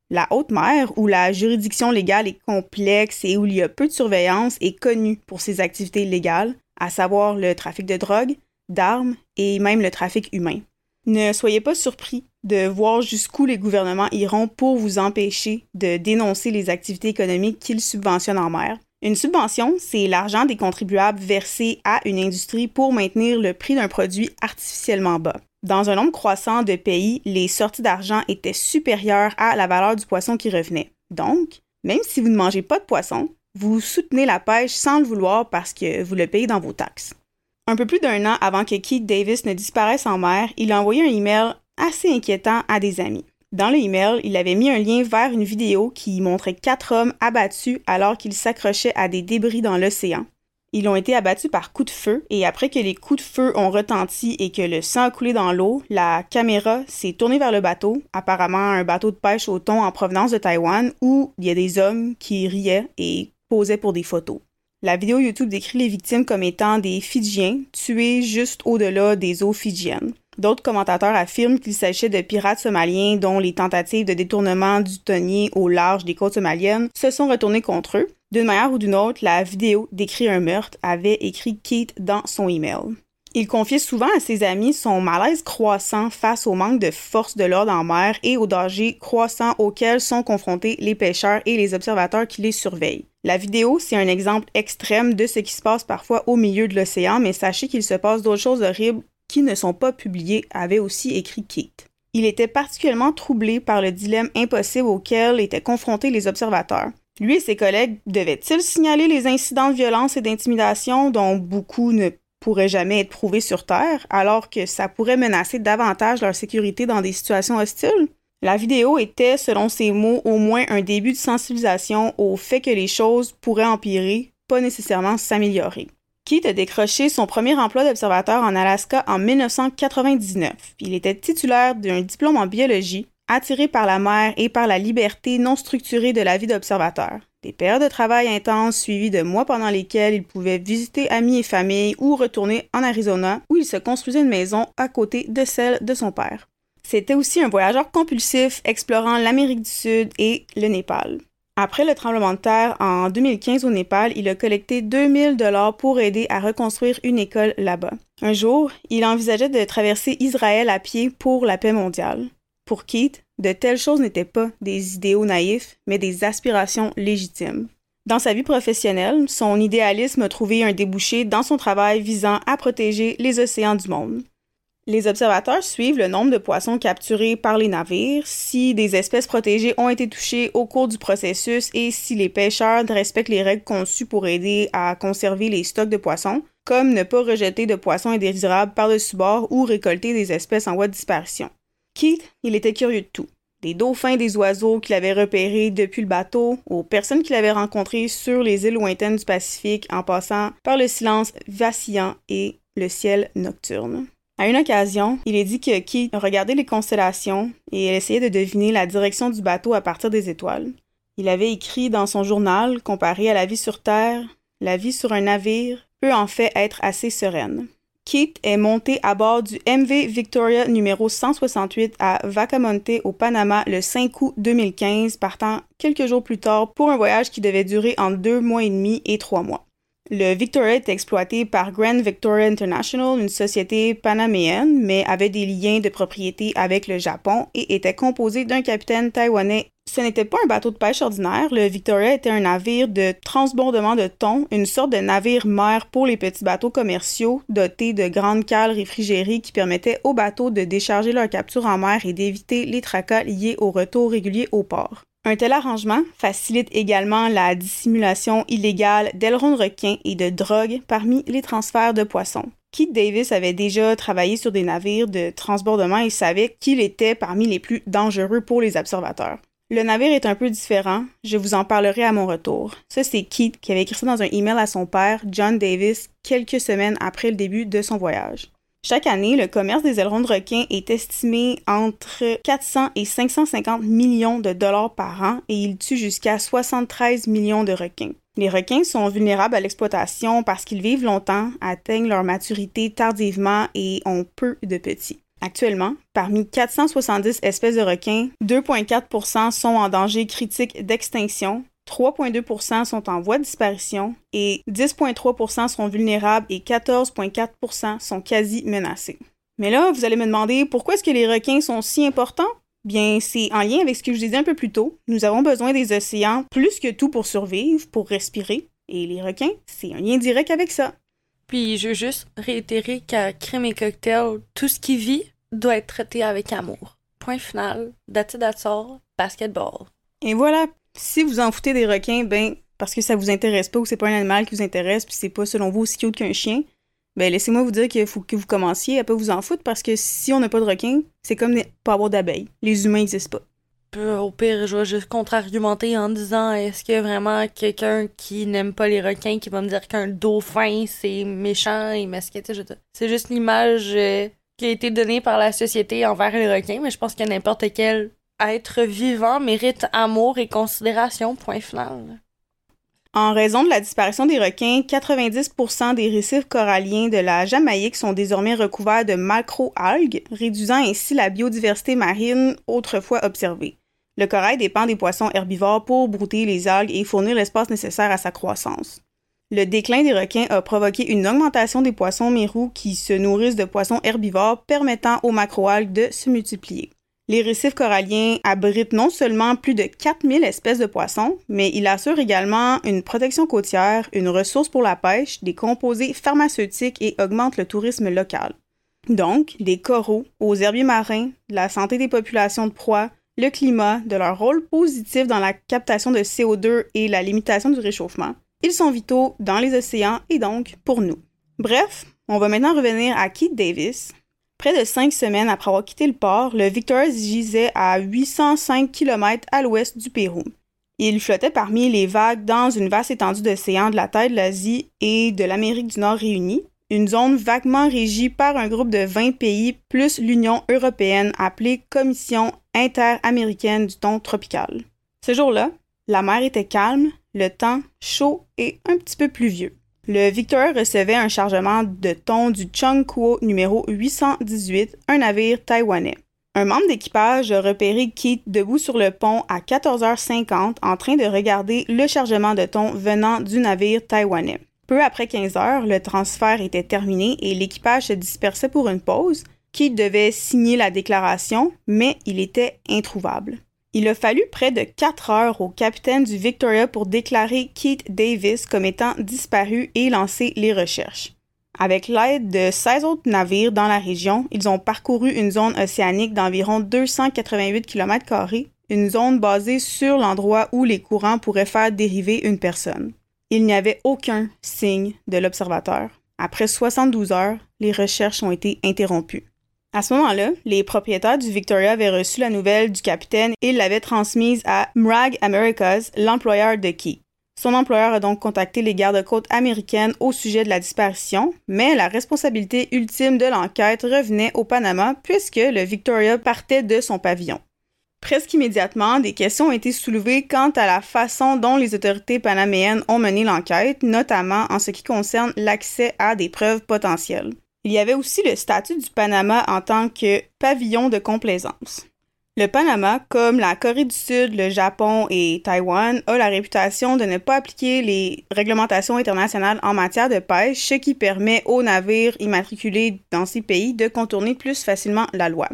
La haute mer, où la juridiction légale est complexe et où il y a peu de surveillance, est connue pour ses activités illégales, à savoir le trafic de drogue, d'armes et même le trafic humain. Ne soyez pas surpris de voir jusqu'où les gouvernements iront pour vous empêcher de dénoncer les activités économiques qu'ils subventionnent en mer. Une subvention, c'est l'argent des contribuables versé à une industrie pour maintenir le prix d'un produit artificiellement bas. Dans un nombre croissant de pays, les sorties d'argent étaient supérieures à la valeur du poisson qui revenait. Donc, même si vous ne mangez pas de poisson, vous soutenez la pêche sans le vouloir parce que vous le payez dans vos taxes. Un peu plus d'un an avant que Keith Davis ne disparaisse en mer, il a envoyé un email assez inquiétant à des amis. Dans le email, il avait mis un lien vers une vidéo qui montrait quatre hommes abattus alors qu'ils s'accrochaient à des débris dans l'océan. Ils ont été abattus par coups de feu et après que les coups de feu ont retenti et que le sang a coulé dans l'eau, la caméra s'est tournée vers le bateau, apparemment un bateau de pêche au thon en provenance de Taïwan, où il y a des hommes qui riaient et posaient pour des photos. La vidéo YouTube décrit les victimes comme étant des Fidjiens tués juste au-delà des eaux fidjiennes. D'autres commentateurs affirment qu'il s'agissait de pirates somaliens dont les tentatives de détournement du tonnier au large des côtes somaliennes se sont retournées contre eux. D'une manière ou d'une autre, la vidéo décrit un meurtre, avait écrit Kate dans son email. Il confiait souvent à ses amis son malaise croissant face au manque de force de l'ordre en mer et aux dangers croissants auxquels sont confrontés les pêcheurs et les observateurs qui les surveillent. La vidéo, c'est un exemple extrême de ce qui se passe parfois au milieu de l'océan, mais sachez qu'il se passe d'autres choses horribles qui ne sont pas publiées, avait aussi écrit Kate. Il était particulièrement troublé par le dilemme impossible auquel étaient confrontés les observateurs. Lui et ses collègues devaient-ils signaler les incidents de violence et d'intimidation dont beaucoup ne pourraient jamais être prouvés sur Terre, alors que ça pourrait menacer davantage leur sécurité dans des situations hostiles? La vidéo était, selon ses mots, au moins un début de sensibilisation au fait que les choses pourraient empirer, pas nécessairement s'améliorer. Keith a décroché son premier emploi d'observateur en Alaska en 1999. Il était titulaire d'un diplôme en biologie attiré par la mer et par la liberté non structurée de la vie d'observateur. Des périodes de travail intenses suivies de mois pendant lesquels il pouvait visiter amis et famille ou retourner en Arizona où il se construisait une maison à côté de celle de son père. C'était aussi un voyageur compulsif explorant l'Amérique du Sud et le Népal. Après le tremblement de terre en 2015 au Népal, il a collecté 2000 dollars pour aider à reconstruire une école là-bas. Un jour, il envisageait de traverser Israël à pied pour la paix mondiale. Pour Keith, de telles choses n'étaient pas des idéaux naïfs, mais des aspirations légitimes. Dans sa vie professionnelle, son idéalisme a trouvé un débouché dans son travail visant à protéger les océans du monde. Les observateurs suivent le nombre de poissons capturés par les navires, si des espèces protégées ont été touchées au cours du processus et si les pêcheurs respectent les règles conçues pour aider à conserver les stocks de poissons, comme ne pas rejeter de poissons indésirables par-dessus bord ou récolter des espèces en voie de disparition. Keith, il était curieux de tout. Des dauphins, des oiseaux qu'il avait repérés depuis le bateau, aux personnes qu'il avait rencontrées sur les îles lointaines du Pacifique en passant par le silence vacillant et le ciel nocturne. À une occasion, il est dit que Keith regardait les constellations et essayait de deviner la direction du bateau à partir des étoiles. Il avait écrit dans son journal, comparé à la vie sur Terre, la vie sur un navire peut en fait être assez sereine. Keith est monté à bord du MV Victoria numéro 168 à Vacamonte au Panama le 5 août 2015, partant quelques jours plus tard pour un voyage qui devait durer entre deux mois et demi et trois mois. Le Victoria est exploité par Grand Victoria International, une société panaméenne, mais avait des liens de propriété avec le Japon et était composé d'un capitaine taïwanais ce n'était pas un bateau de pêche ordinaire. Le Victoria était un navire de transbordement de thon, une sorte de navire-mer pour les petits bateaux commerciaux dotés de grandes cales réfrigérées qui permettaient aux bateaux de décharger leur capture en mer et d'éviter les tracas liés au retour régulier au port. Un tel arrangement facilite également la dissimulation illégale d'ailerons de requins et de drogue parmi les transferts de poissons. Keith Davis avait déjà travaillé sur des navires de transbordement et savait qu'il était parmi les plus dangereux pour les observateurs. Le navire est un peu différent, je vous en parlerai à mon retour. Ça, c'est Keith qui avait écrit ça dans un email à son père, John Davis, quelques semaines après le début de son voyage. Chaque année, le commerce des ailerons de requins est estimé entre 400 et 550 millions de dollars par an et il tue jusqu'à 73 millions de requins. Les requins sont vulnérables à l'exploitation parce qu'ils vivent longtemps, atteignent leur maturité tardivement et ont peu de petits. Actuellement, parmi 470 espèces de requins, 2,4% sont en danger critique d'extinction, 3,2% sont en voie de disparition et 10,3% sont vulnérables et 14,4% sont quasi menacés. Mais là, vous allez me demander pourquoi est-ce que les requins sont si importants? Bien, c'est en lien avec ce que je disais un peu plus tôt. Nous avons besoin des océans plus que tout pour survivre, pour respirer. Et les requins, c'est un lien direct avec ça. Puis je veux juste réitérer qu'à Crème et Cocktail, tout ce qui vit doit être traité avec amour. Point final. That's it. Basketball. Et voilà. Si vous en foutez des requins, ben, parce que ça vous intéresse pas ou c'est pas un animal qui vous intéresse puis c'est pas selon vous aussi cute qu'un chien, ben laissez-moi vous dire qu'il faut que vous commenciez à pas vous en foutre parce que si on n'a pas de requins, c'est comme pas avoir d'abeilles. Les humains n'existent pas. Au pire, je vais juste contre-argumenter en disant est-ce a vraiment quelqu'un qui n'aime pas les requins qui va me dire qu'un dauphin c'est méchant et masqué, c'est juste l'image euh, qui a été donnée par la société envers les requins, mais je pense que n'importe quel être vivant mérite amour et considération, point final. En raison de la disparition des requins, 90% des récifs coralliens de la Jamaïque sont désormais recouverts de macro-algues, réduisant ainsi la biodiversité marine autrefois observée. Le corail dépend des poissons herbivores pour brouter les algues et fournir l'espace nécessaire à sa croissance. Le déclin des requins a provoqué une augmentation des poissons mérous qui se nourrissent de poissons herbivores permettant aux macroalgues de se multiplier. Les récifs coralliens abritent non seulement plus de 4000 espèces de poissons, mais ils assurent également une protection côtière, une ressource pour la pêche, des composés pharmaceutiques et augmentent le tourisme local. Donc, des coraux aux herbiers marins, la santé des populations de proies, le climat, de leur rôle positif dans la captation de CO2 et la limitation du réchauffement. Ils sont vitaux dans les océans et donc pour nous. Bref, on va maintenant revenir à Keith Davis, Près de cinq semaines après avoir quitté le port, le Victoria gisait à 805 km à l'ouest du Pérou. Il flottait parmi les vagues dans une vaste étendue d'océan de la taille de l'Asie et de l'Amérique du Nord réunis, une zone vaguement régie par un groupe de 20 pays plus l'Union européenne appelée Commission interaméricaine du ton tropical. Ce jour-là, la mer était calme, le temps chaud et un petit peu pluvieux. Le Victor recevait un chargement de thon du Chung Kuo numéro 818, un navire taïwanais. Un membre d'équipage a repéré Keith debout sur le pont à 14h50 en train de regarder le chargement de thon venant du navire taïwanais. Peu après 15 heures, le transfert était terminé et l'équipage se dispersait pour une pause. Keith devait signer la déclaration, mais il était introuvable. Il a fallu près de quatre heures au capitaine du Victoria pour déclarer Keith Davis comme étant disparu et lancer les recherches. Avec l'aide de 16 autres navires dans la région, ils ont parcouru une zone océanique d'environ 288 km, une zone basée sur l'endroit où les courants pourraient faire dériver une personne. Il n'y avait aucun signe de l'observateur. Après 72 heures, les recherches ont été interrompues. À ce moment-là, les propriétaires du Victoria avaient reçu la nouvelle du capitaine et l'avaient transmise à MRAG Americas, l'employeur de Key. Son employeur a donc contacté les gardes-côtes américaines au sujet de la disparition, mais la responsabilité ultime de l'enquête revenait au Panama puisque le Victoria partait de son pavillon. Presque immédiatement, des questions ont été soulevées quant à la façon dont les autorités panaméennes ont mené l'enquête, notamment en ce qui concerne l'accès à des preuves potentielles. Il y avait aussi le statut du Panama en tant que pavillon de complaisance. Le Panama, comme la Corée du Sud, le Japon et Taïwan, a la réputation de ne pas appliquer les réglementations internationales en matière de pêche, ce qui permet aux navires immatriculés dans ces pays de contourner plus facilement la loi.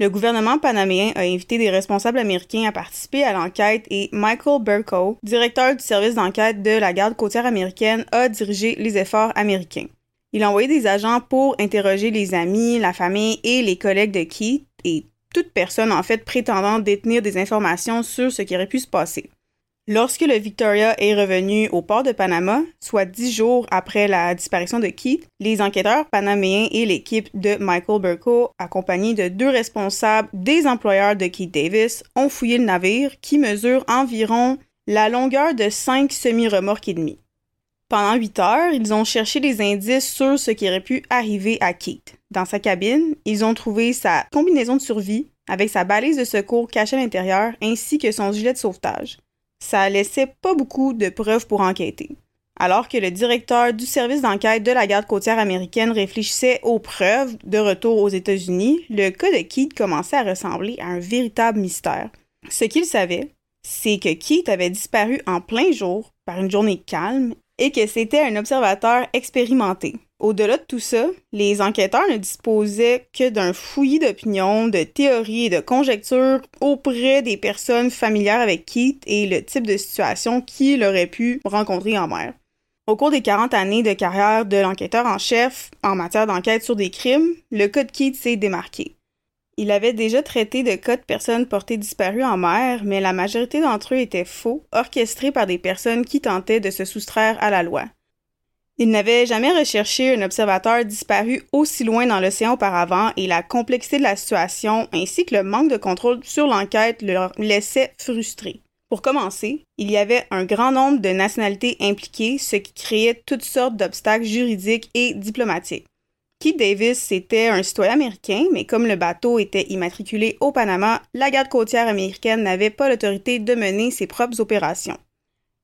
Le gouvernement panaméen a invité des responsables américains à participer à l'enquête et Michael Burko, directeur du service d'enquête de la garde côtière américaine, a dirigé les efforts américains. Il a envoyé des agents pour interroger les amis, la famille et les collègues de Keith et toute personne en fait prétendant détenir des informations sur ce qui aurait pu se passer. Lorsque le Victoria est revenu au port de Panama, soit dix jours après la disparition de Keith, les enquêteurs panaméens et l'équipe de Michael Burko, accompagnés de deux responsables des employeurs de Keith Davis, ont fouillé le navire qui mesure environ la longueur de cinq semi-remorques et demi. Pendant huit heures, ils ont cherché des indices sur ce qui aurait pu arriver à Keith. Dans sa cabine, ils ont trouvé sa combinaison de survie avec sa balise de secours cachée à l'intérieur ainsi que son gilet de sauvetage ça laissait pas beaucoup de preuves pour enquêter. Alors que le directeur du service d'enquête de la garde côtière américaine réfléchissait aux preuves de retour aux États-Unis, le cas de Keith commençait à ressembler à un véritable mystère. Ce qu'il savait, c'est que Keith avait disparu en plein jour par une journée calme et que c'était un observateur expérimenté. Au-delà de tout ça, les enquêteurs ne disposaient que d'un fouillis d'opinions, de théories et de conjectures auprès des personnes familières avec Keith et le type de situation qu'il aurait pu rencontrer en mer. Au cours des 40 années de carrière de l'enquêteur en chef en matière d'enquête sur des crimes, le cas de Keith s'est démarqué. Il avait déjà traité de cas de personnes portées disparues en mer, mais la majorité d'entre eux étaient faux, orchestrés par des personnes qui tentaient de se soustraire à la loi. Il n'avait jamais recherché un observateur disparu aussi loin dans l'océan auparavant et la complexité de la situation ainsi que le manque de contrôle sur l'enquête le laissait frustré. Pour commencer, il y avait un grand nombre de nationalités impliquées, ce qui créait toutes sortes d'obstacles juridiques et diplomatiques. Keith Davis était un citoyen américain, mais comme le bateau était immatriculé au Panama, la garde côtière américaine n'avait pas l'autorité de mener ses propres opérations.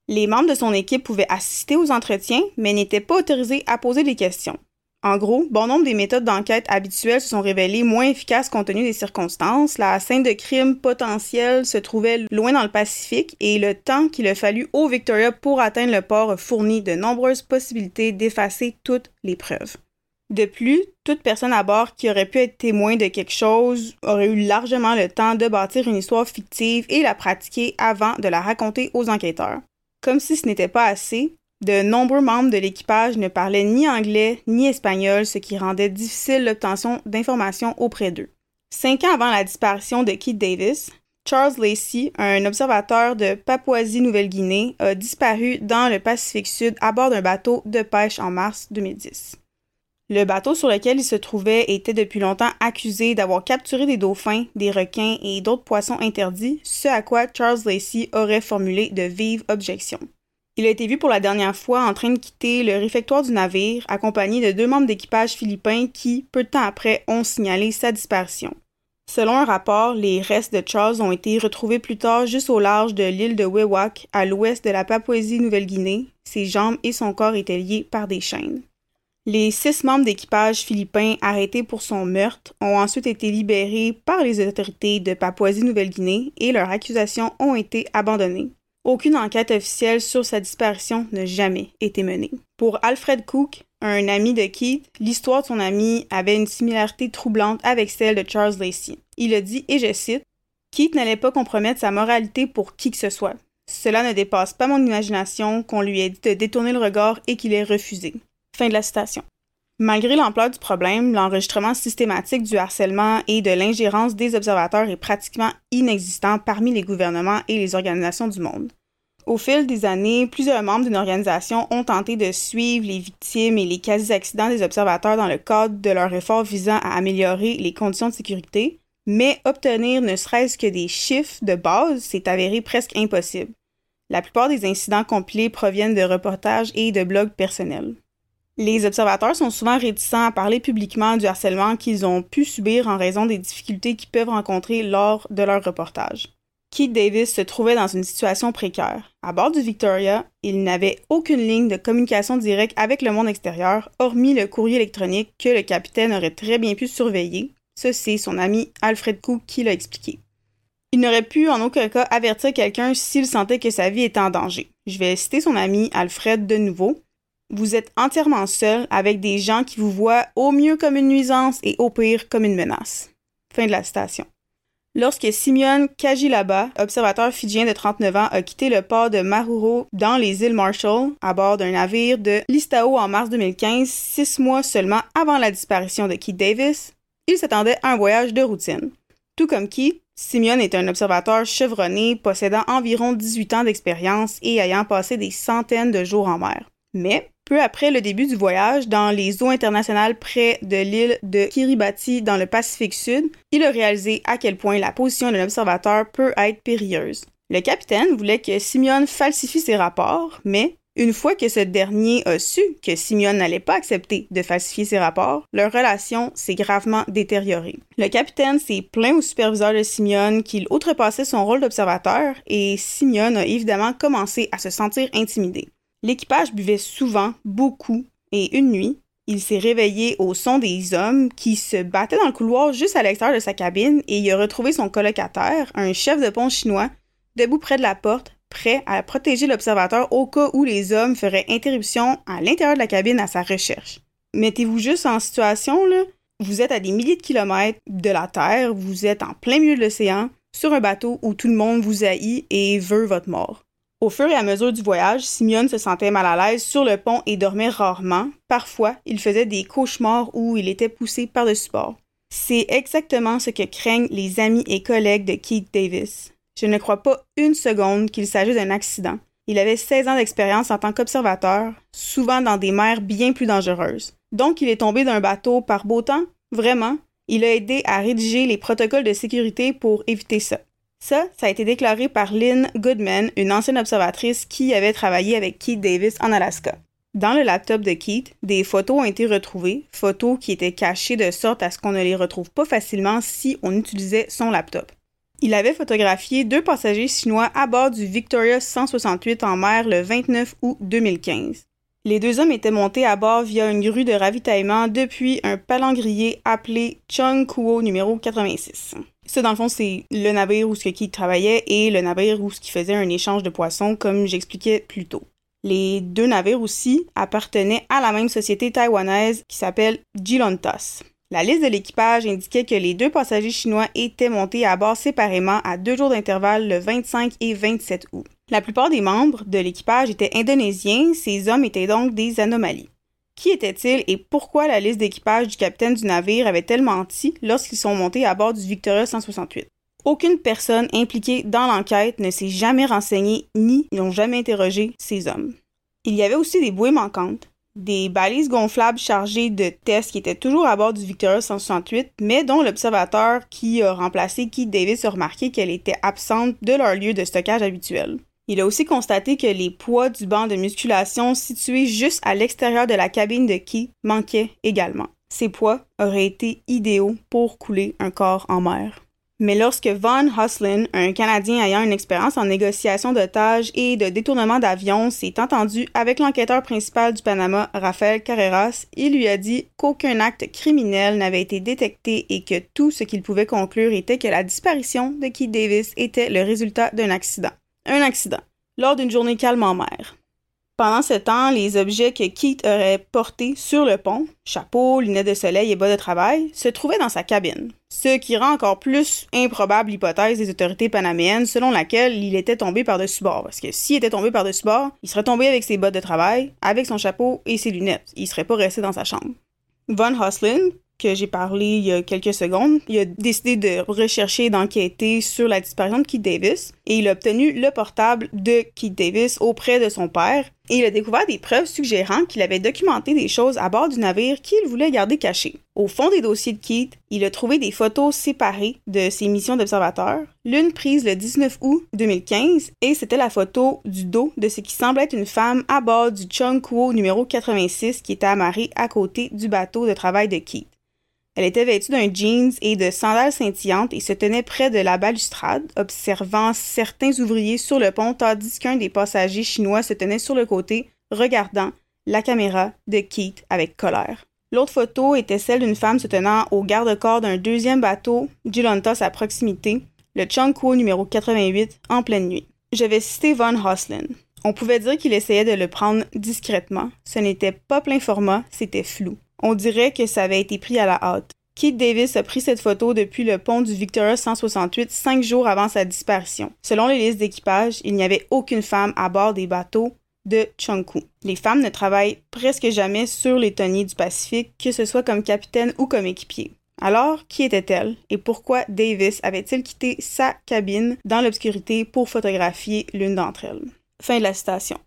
Les membres de son équipe pouvaient assister aux entretiens, mais n'étaient pas autorisés à poser des questions. En gros, bon nombre des méthodes d'enquête habituelles se sont révélées moins efficaces compte tenu des circonstances. La scène de crime potentiel se trouvait loin dans le Pacifique et le temps qu'il a fallu au Victoria pour atteindre le port a fourni de nombreuses possibilités d'effacer toutes les preuves. De plus, toute personne à bord qui aurait pu être témoin de quelque chose aurait eu largement le temps de bâtir une histoire fictive et la pratiquer avant de la raconter aux enquêteurs. Comme si ce n'était pas assez, de nombreux membres de l'équipage ne parlaient ni anglais ni espagnol, ce qui rendait difficile l'obtention d'informations auprès d'eux. Cinq ans avant la disparition de Keith Davis, Charles Lacey, un observateur de Papouasie-Nouvelle-Guinée, a disparu dans le Pacifique Sud à bord d'un bateau de pêche en mars 2010. Le bateau sur lequel il se trouvait était depuis longtemps accusé d'avoir capturé des dauphins, des requins et d'autres poissons interdits, ce à quoi Charles Lacey aurait formulé de vives objections. Il a été vu pour la dernière fois en train de quitter le réfectoire du navire, accompagné de deux membres d'équipage philippins qui, peu de temps après, ont signalé sa disparition. Selon un rapport, les restes de Charles ont été retrouvés plus tard juste au large de l'île de Wewak, à l'ouest de la Papouasie-Nouvelle-Guinée. Ses jambes et son corps étaient liés par des chaînes. Les six membres d'équipage philippins arrêtés pour son meurtre ont ensuite été libérés par les autorités de Papouasie-Nouvelle-Guinée et leurs accusations ont été abandonnées. Aucune enquête officielle sur sa disparition n'a jamais été menée. Pour Alfred Cook, un ami de Keith, l'histoire de son ami avait une similarité troublante avec celle de Charles Lacey. Il a dit, et je cite, Keith n'allait pas compromettre sa moralité pour qui que ce soit. Cela ne dépasse pas mon imagination qu'on lui ait dit de détourner le regard et qu'il ait refusé. Fin de la citation. Malgré l'ampleur du problème, l'enregistrement systématique du harcèlement et de l'ingérence des observateurs est pratiquement inexistant parmi les gouvernements et les organisations du monde. Au fil des années, plusieurs membres d'une organisation ont tenté de suivre les victimes et les quasi-accidents des observateurs dans le cadre de leur effort visant à améliorer les conditions de sécurité, mais obtenir ne serait-ce que des chiffres de base s'est avéré presque impossible. La plupart des incidents compilés proviennent de reportages et de blogs personnels. Les observateurs sont souvent réticents à parler publiquement du harcèlement qu'ils ont pu subir en raison des difficultés qu'ils peuvent rencontrer lors de leur reportage. Keith Davis se trouvait dans une situation précaire. À bord du Victoria, il n'avait aucune ligne de communication directe avec le monde extérieur, hormis le courrier électronique que le capitaine aurait très bien pu surveiller. Ce, c'est son ami Alfred Cook qui l'a expliqué. Il n'aurait pu en aucun cas avertir quelqu'un s'il sentait que sa vie était en danger. Je vais citer son ami Alfred de nouveau. Vous êtes entièrement seul avec des gens qui vous voient au mieux comme une nuisance et au pire comme une menace. Fin de la citation. Lorsque Simeon Kajilaba, observateur fidjien de 39 ans, a quitté le port de Maruro dans les îles Marshall à bord d'un navire de Listao en mars 2015, six mois seulement avant la disparition de Keith Davis, il s'attendait à un voyage de routine. Tout comme Keith, Simeon est un observateur chevronné, possédant environ 18 ans d'expérience et ayant passé des centaines de jours en mer. Mais, peu après le début du voyage, dans les eaux internationales près de l'île de Kiribati dans le Pacifique Sud, il a réalisé à quel point la position d'un observateur peut être périlleuse. Le capitaine voulait que Simeon falsifie ses rapports, mais une fois que ce dernier a su que Simeon n'allait pas accepter de falsifier ses rapports, leur relation s'est gravement détériorée. Le capitaine s'est plaint au superviseur de Simeon qu'il outrepassait son rôle d'observateur et Simeon a évidemment commencé à se sentir intimidé. L'équipage buvait souvent, beaucoup, et une nuit, il s'est réveillé au son des hommes qui se battaient dans le couloir juste à l'extérieur de sa cabine et il a retrouvé son colocataire, un chef de pont chinois, debout près de la porte, prêt à protéger l'observateur au cas où les hommes feraient interruption à l'intérieur de la cabine à sa recherche. Mettez-vous juste en situation, là. Vous êtes à des milliers de kilomètres de la Terre, vous êtes en plein milieu de l'océan, sur un bateau où tout le monde vous haït et veut votre mort. Au fur et à mesure du voyage, Simeon se sentait mal à l'aise sur le pont et dormait rarement. Parfois, il faisait des cauchemars où il était poussé par-dessus bord. C'est exactement ce que craignent les amis et collègues de Keith Davis. Je ne crois pas une seconde qu'il s'agisse d'un accident. Il avait 16 ans d'expérience en tant qu'observateur, souvent dans des mers bien plus dangereuses. Donc il est tombé d'un bateau par beau temps? Vraiment? Il a aidé à rédiger les protocoles de sécurité pour éviter ça. Ça, ça a été déclaré par Lynn Goodman, une ancienne observatrice qui avait travaillé avec Keith Davis en Alaska. Dans le laptop de Keith, des photos ont été retrouvées, photos qui étaient cachées de sorte à ce qu'on ne les retrouve pas facilement si on utilisait son laptop. Il avait photographié deux passagers chinois à bord du Victoria 168 en mer le 29 août 2015. Les deux hommes étaient montés à bord via une grue de ravitaillement depuis un palangrier appelé Chung Kuo numéro 86. Ça, dans le fond, c'est le navire où ce qui travaillait et le navire où ce qui faisait un échange de poissons, comme j'expliquais plus tôt. Les deux navires aussi appartenaient à la même société taïwanaise qui s'appelle Jilontas. La liste de l'équipage indiquait que les deux passagers chinois étaient montés à bord séparément à deux jours d'intervalle le 25 et 27 août. La plupart des membres de l'équipage étaient indonésiens, ces hommes étaient donc des anomalies. Qui étaient-ils et pourquoi la liste d'équipage du capitaine du navire avait-elle menti lorsqu'ils sont montés à bord du Victoria 168? Aucune personne impliquée dans l'enquête ne s'est jamais renseignée ni n'ont jamais interrogé ces hommes. Il y avait aussi des bouées manquantes, des balises gonflables chargées de tests qui étaient toujours à bord du Victoria 168, mais dont l'observateur qui a remplacé Keith Davis a remarqué qu'elle était absente de leur lieu de stockage habituel. Il a aussi constaté que les poids du banc de musculation situé juste à l'extérieur de la cabine de Keith manquaient également. Ces poids auraient été idéaux pour couler un corps en mer. Mais lorsque Von Hoslin, un Canadien ayant une expérience en négociation d'otages et de détournement d'avions, s'est entendu avec l'enquêteur principal du Panama, Rafael Carreras, il lui a dit qu'aucun acte criminel n'avait été détecté et que tout ce qu'il pouvait conclure était que la disparition de Keith Davis était le résultat d'un accident. Un accident, lors d'une journée calme en mer. Pendant ce temps, les objets que Keith aurait portés sur le pont, chapeau, lunettes de soleil et bas de travail, se trouvaient dans sa cabine. Ce qui rend encore plus improbable l'hypothèse des autorités panaméennes selon laquelle il était tombé par-dessus bord. Parce que s'il était tombé par-dessus bord, il serait tombé avec ses bottes de travail, avec son chapeau et ses lunettes. Il serait pas resté dans sa chambre. Von Hoslin, que j'ai parlé il y a quelques secondes, il a décidé de rechercher et d'enquêter sur la disparition de Keith Davis et il a obtenu le portable de Keith Davis auprès de son père et il a découvert des preuves suggérant qu'il avait documenté des choses à bord du navire qu'il voulait garder cachées. Au fond des dossiers de Keith, il a trouvé des photos séparées de ses missions d'observateur, l'une prise le 19 août 2015 et c'était la photo du dos de ce qui semble être une femme à bord du Chung Kuo numéro 86 qui était amarrée à côté du bateau de travail de Keith. Elle était vêtue d'un jeans et de sandales scintillantes et se tenait près de la balustrade, observant certains ouvriers sur le pont tandis qu'un des passagers chinois se tenait sur le côté, regardant la caméra de Keith avec colère. L'autre photo était celle d'une femme se tenant au garde-corps d'un deuxième bateau, Gilantos à proximité, le Changkuo numéro 88, en pleine nuit. Je vais citer Von Hoslin. On pouvait dire qu'il essayait de le prendre discrètement. Ce n'était pas plein format, c'était flou. On dirait que ça avait été pris à la hâte. Keith Davis a pris cette photo depuis le pont du Victoria 168 cinq jours avant sa disparition. Selon les listes d'équipage, il n'y avait aucune femme à bord des bateaux de Chongku. Les femmes ne travaillent presque jamais sur les tonniers du Pacifique, que ce soit comme capitaine ou comme équipier. Alors, qui était-elle et pourquoi Davis avait-il quitté sa cabine dans l'obscurité pour photographier l'une d'entre elles? Fin de la citation.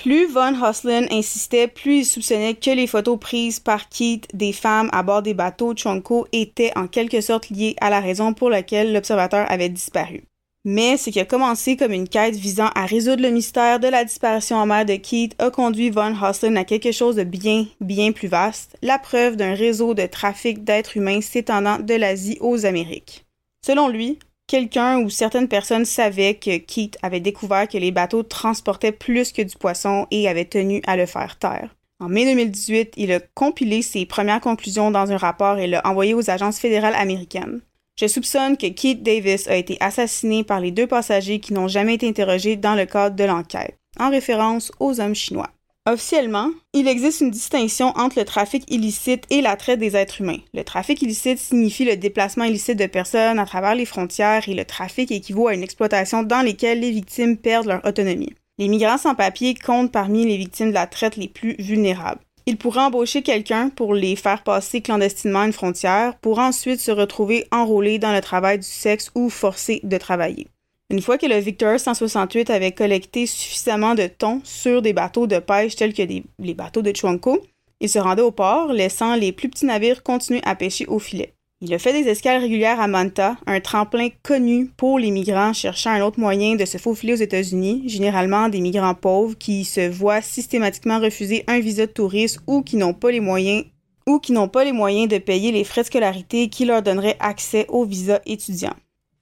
Plus Von Hoslin insistait, plus il soupçonnait que les photos prises par Keith des femmes à bord des bateaux Chonko étaient en quelque sorte liées à la raison pour laquelle l'observateur avait disparu. Mais ce qui a commencé comme une quête visant à résoudre le mystère de la disparition en mer de Keith a conduit Von Hoslin à quelque chose de bien, bien plus vaste, la preuve d'un réseau de trafic d'êtres humains s'étendant de l'Asie aux Amériques. Selon lui, quelqu'un ou certaines personnes savaient que Keith avait découvert que les bateaux transportaient plus que du poisson et avait tenu à le faire taire. En mai 2018, il a compilé ses premières conclusions dans un rapport et l'a envoyé aux agences fédérales américaines. Je soupçonne que Keith Davis a été assassiné par les deux passagers qui n'ont jamais été interrogés dans le cadre de l'enquête, en référence aux hommes chinois. Officiellement, il existe une distinction entre le trafic illicite et la traite des êtres humains. Le trafic illicite signifie le déplacement illicite de personnes à travers les frontières et le trafic équivaut à une exploitation dans laquelle les victimes perdent leur autonomie. Les migrants sans papier comptent parmi les victimes de la traite les plus vulnérables. Ils pourraient embaucher quelqu'un pour les faire passer clandestinement une frontière pour ensuite se retrouver enrôlés dans le travail du sexe ou forcés de travailler. Une fois que le Victor 168 avait collecté suffisamment de thon sur des bateaux de pêche tels que les bateaux de Chuanco, il se rendait au port, laissant les plus petits navires continuer à pêcher au filet. Il a fait des escales régulières à Manta, un tremplin connu pour les migrants cherchant un autre moyen de se faufiler aux États-Unis, généralement des migrants pauvres qui se voient systématiquement refuser un visa de touriste ou qui n'ont pas les moyens ou qui n'ont pas les moyens de payer les frais de scolarité qui leur donneraient accès au visa étudiant.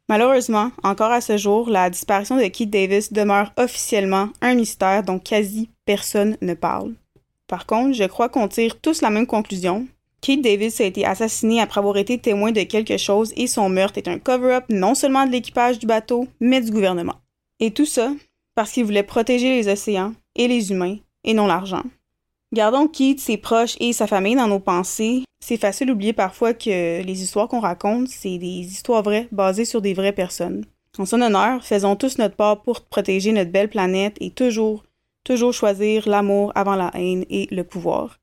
Malheureusement, encore à ce jour, la disparition de Keith Davis demeure officiellement un mystère dont quasi personne ne parle. Par contre, je crois qu'on tire tous la même conclusion. Keith Davis a été assassiné après avoir été témoin de quelque chose et son meurtre est un cover-up non seulement de l'équipage du bateau, mais du gouvernement. Et tout ça parce qu'il voulait protéger les océans et les humains, et non l'argent. Gardons Keith, ses proches et sa famille dans nos pensées. C'est facile d'oublier parfois que les histoires qu'on raconte, c'est des histoires vraies, basées sur des vraies personnes. En son honneur, faisons tous notre part pour protéger notre belle planète et toujours, toujours choisir l'amour avant la haine et le pouvoir.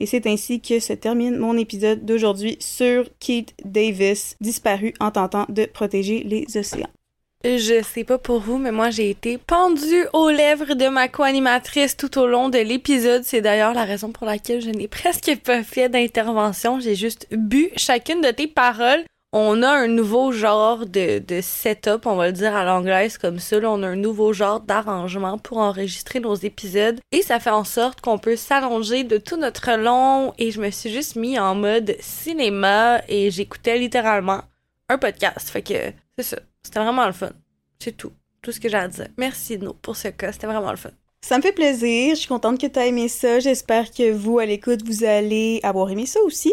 Et c'est ainsi que se termine mon épisode d'aujourd'hui sur Keith Davis, disparu en tentant de protéger les océans. Je sais pas pour vous, mais moi j'ai été pendue aux lèvres de ma co-animatrice tout au long de l'épisode. C'est d'ailleurs la raison pour laquelle je n'ai presque pas fait d'intervention. J'ai juste bu chacune de tes paroles. On a un nouveau genre de, setup, on va le dire à l'anglaise comme ça. on a un nouveau genre d'arrangement pour enregistrer nos épisodes. Et ça fait en sorte qu'on peut s'allonger de tout notre long. Et je me suis juste mis en mode cinéma et j'écoutais littéralement un podcast. Fait que c'est ça. C'était vraiment le fun. C'est tout. Tout ce que j'ai à dire. Merci, No, pour ce cas. C'était vraiment le fun. Ça me fait plaisir. Je suis contente que tu aies aimé ça. J'espère que vous, à l'écoute, vous allez avoir aimé ça aussi.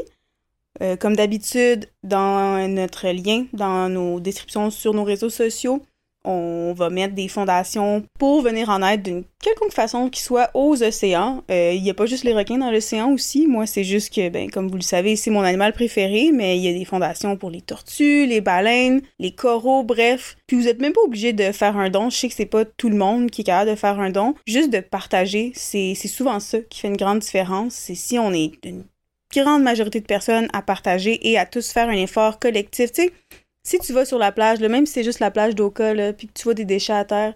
Euh, comme d'habitude, dans notre lien, dans nos descriptions sur nos réseaux sociaux, on va mettre des fondations pour venir en aide d'une quelconque façon qui soit aux océans. Euh, il n'y a pas juste les requins dans l'océan aussi. Moi, c'est juste que, ben, comme vous le savez, c'est mon animal préféré, mais il y a des fondations pour les tortues, les baleines, les coraux, bref. Puis vous êtes même pas obligé de faire un don. Je sais que c'est pas tout le monde qui est capable de faire un don. Juste de partager, c'est souvent ça qui fait une grande différence. C'est si on est une grande majorité de personnes à partager et à tous faire un effort collectif. Tu sais, si tu vas sur la plage, même si c'est juste la plage d'Oka, puis que tu vois des déchets à terre,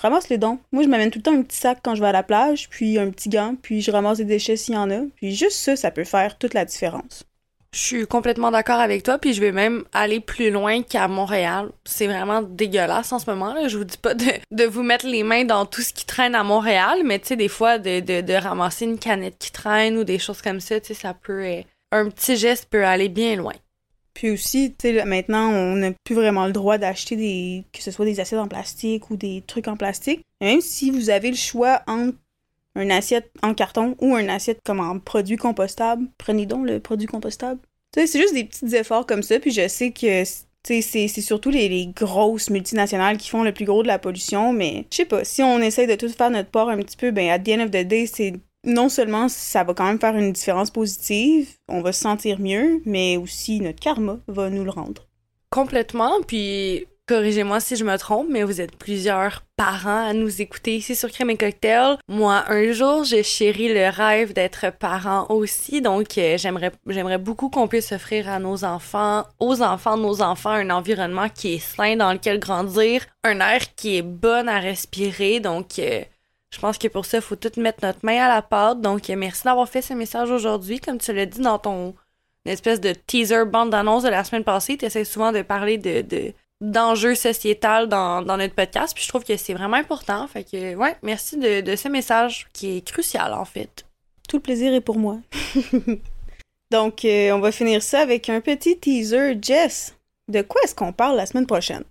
ramasse les dons. Moi, je m'amène tout le temps un petit sac quand je vais à la plage, puis un petit gant, puis je ramasse des déchets s'il y en a. Puis juste ça, ça peut faire toute la différence. Je suis complètement d'accord avec toi, puis je vais même aller plus loin qu'à Montréal. C'est vraiment dégueulasse en ce moment. Là. Je vous dis pas de, vous mettre les mains dans tout ce qui traîne à Montréal, mais tu sais, des fois, de, ramasser une canette qui traîne ou des choses comme ça, tu sais, ça peut... Euh, un petit geste peut aller bien loin. Puis aussi, tu sais, maintenant, on n'a plus vraiment le droit d'acheter des. que ce soit des assiettes en plastique ou des trucs en plastique. même si vous avez le choix entre une assiette en carton ou une assiette comme en produit compostable, prenez donc le produit compostable. Tu sais, c'est juste des petits efforts comme ça. Puis je sais que c'est surtout les, grosses multinationales qui font le plus gros de la pollution, mais je sais pas, si on essaye de tout faire notre part un petit peu, ben, at the end of the day, c'est non seulement ça va quand même faire une différence positive, on va se sentir mieux, mais aussi notre karma va nous le rendre. Complètement, puis corrigez-moi si je me trompe, mais vous êtes plusieurs parents à nous écouter ici sur Crème et Cocktail. Moi, un jour, j'ai chéri le rêve d'être parent aussi, donc euh, j'aimerais beaucoup qu'on puisse offrir à nos enfants, aux enfants de nos enfants, un environnement qui est sain dans lequel grandir, un air qui est bon à respirer, donc euh, je pense que pour ça, il faut tout mettre notre main à la pâte. Donc, euh, merci d'avoir fait ce message aujourd'hui. Comme tu l'as dit dans ton espèce de teaser bande d'annonce de la semaine passée, tu essaies souvent de parler de, de d'enjeux sociétals dans, dans, notre podcast, puis je trouve que c'est vraiment important. Fait que, ouais, merci de, de ce message qui est crucial, en fait. Tout le plaisir est pour moi. Donc, euh, on va finir ça avec un petit teaser. Jess, de quoi est-ce qu'on parle la semaine prochaine?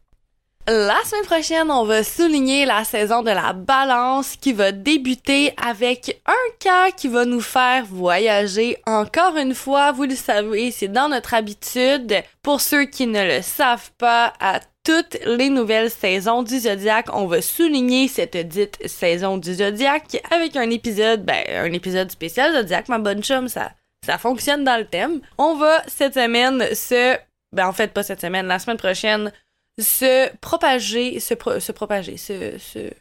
La semaine prochaine, on va souligner la saison de la balance qui va débuter avec un cas qui va nous faire voyager. Encore une fois, vous le savez, c'est dans notre habitude. Pour ceux qui ne le savent pas, à toutes les nouvelles saisons du Zodiac, on va souligner cette dite saison du Zodiac avec un épisode, ben, un épisode spécial Zodiac, ma bonne chum, ça, ça fonctionne dans le thème. On va cette semaine se, ben, en fait, pas cette semaine, la semaine prochaine, se propager, se, se propager, se, se,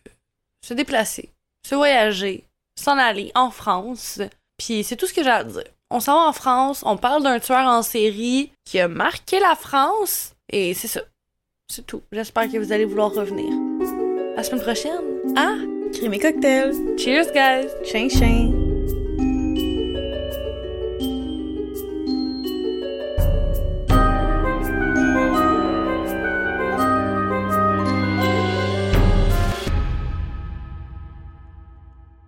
se déplacer, se voyager, s'en aller en France. Puis c'est tout ce que j'ai à dire. On s'en va en France, on parle d'un tueur en série qui a marqué la France, et c'est ça. C'est tout. J'espère que vous allez vouloir revenir. À la semaine prochaine. Ah! Crime et cocktail. Cheers, guys! Ching, ching.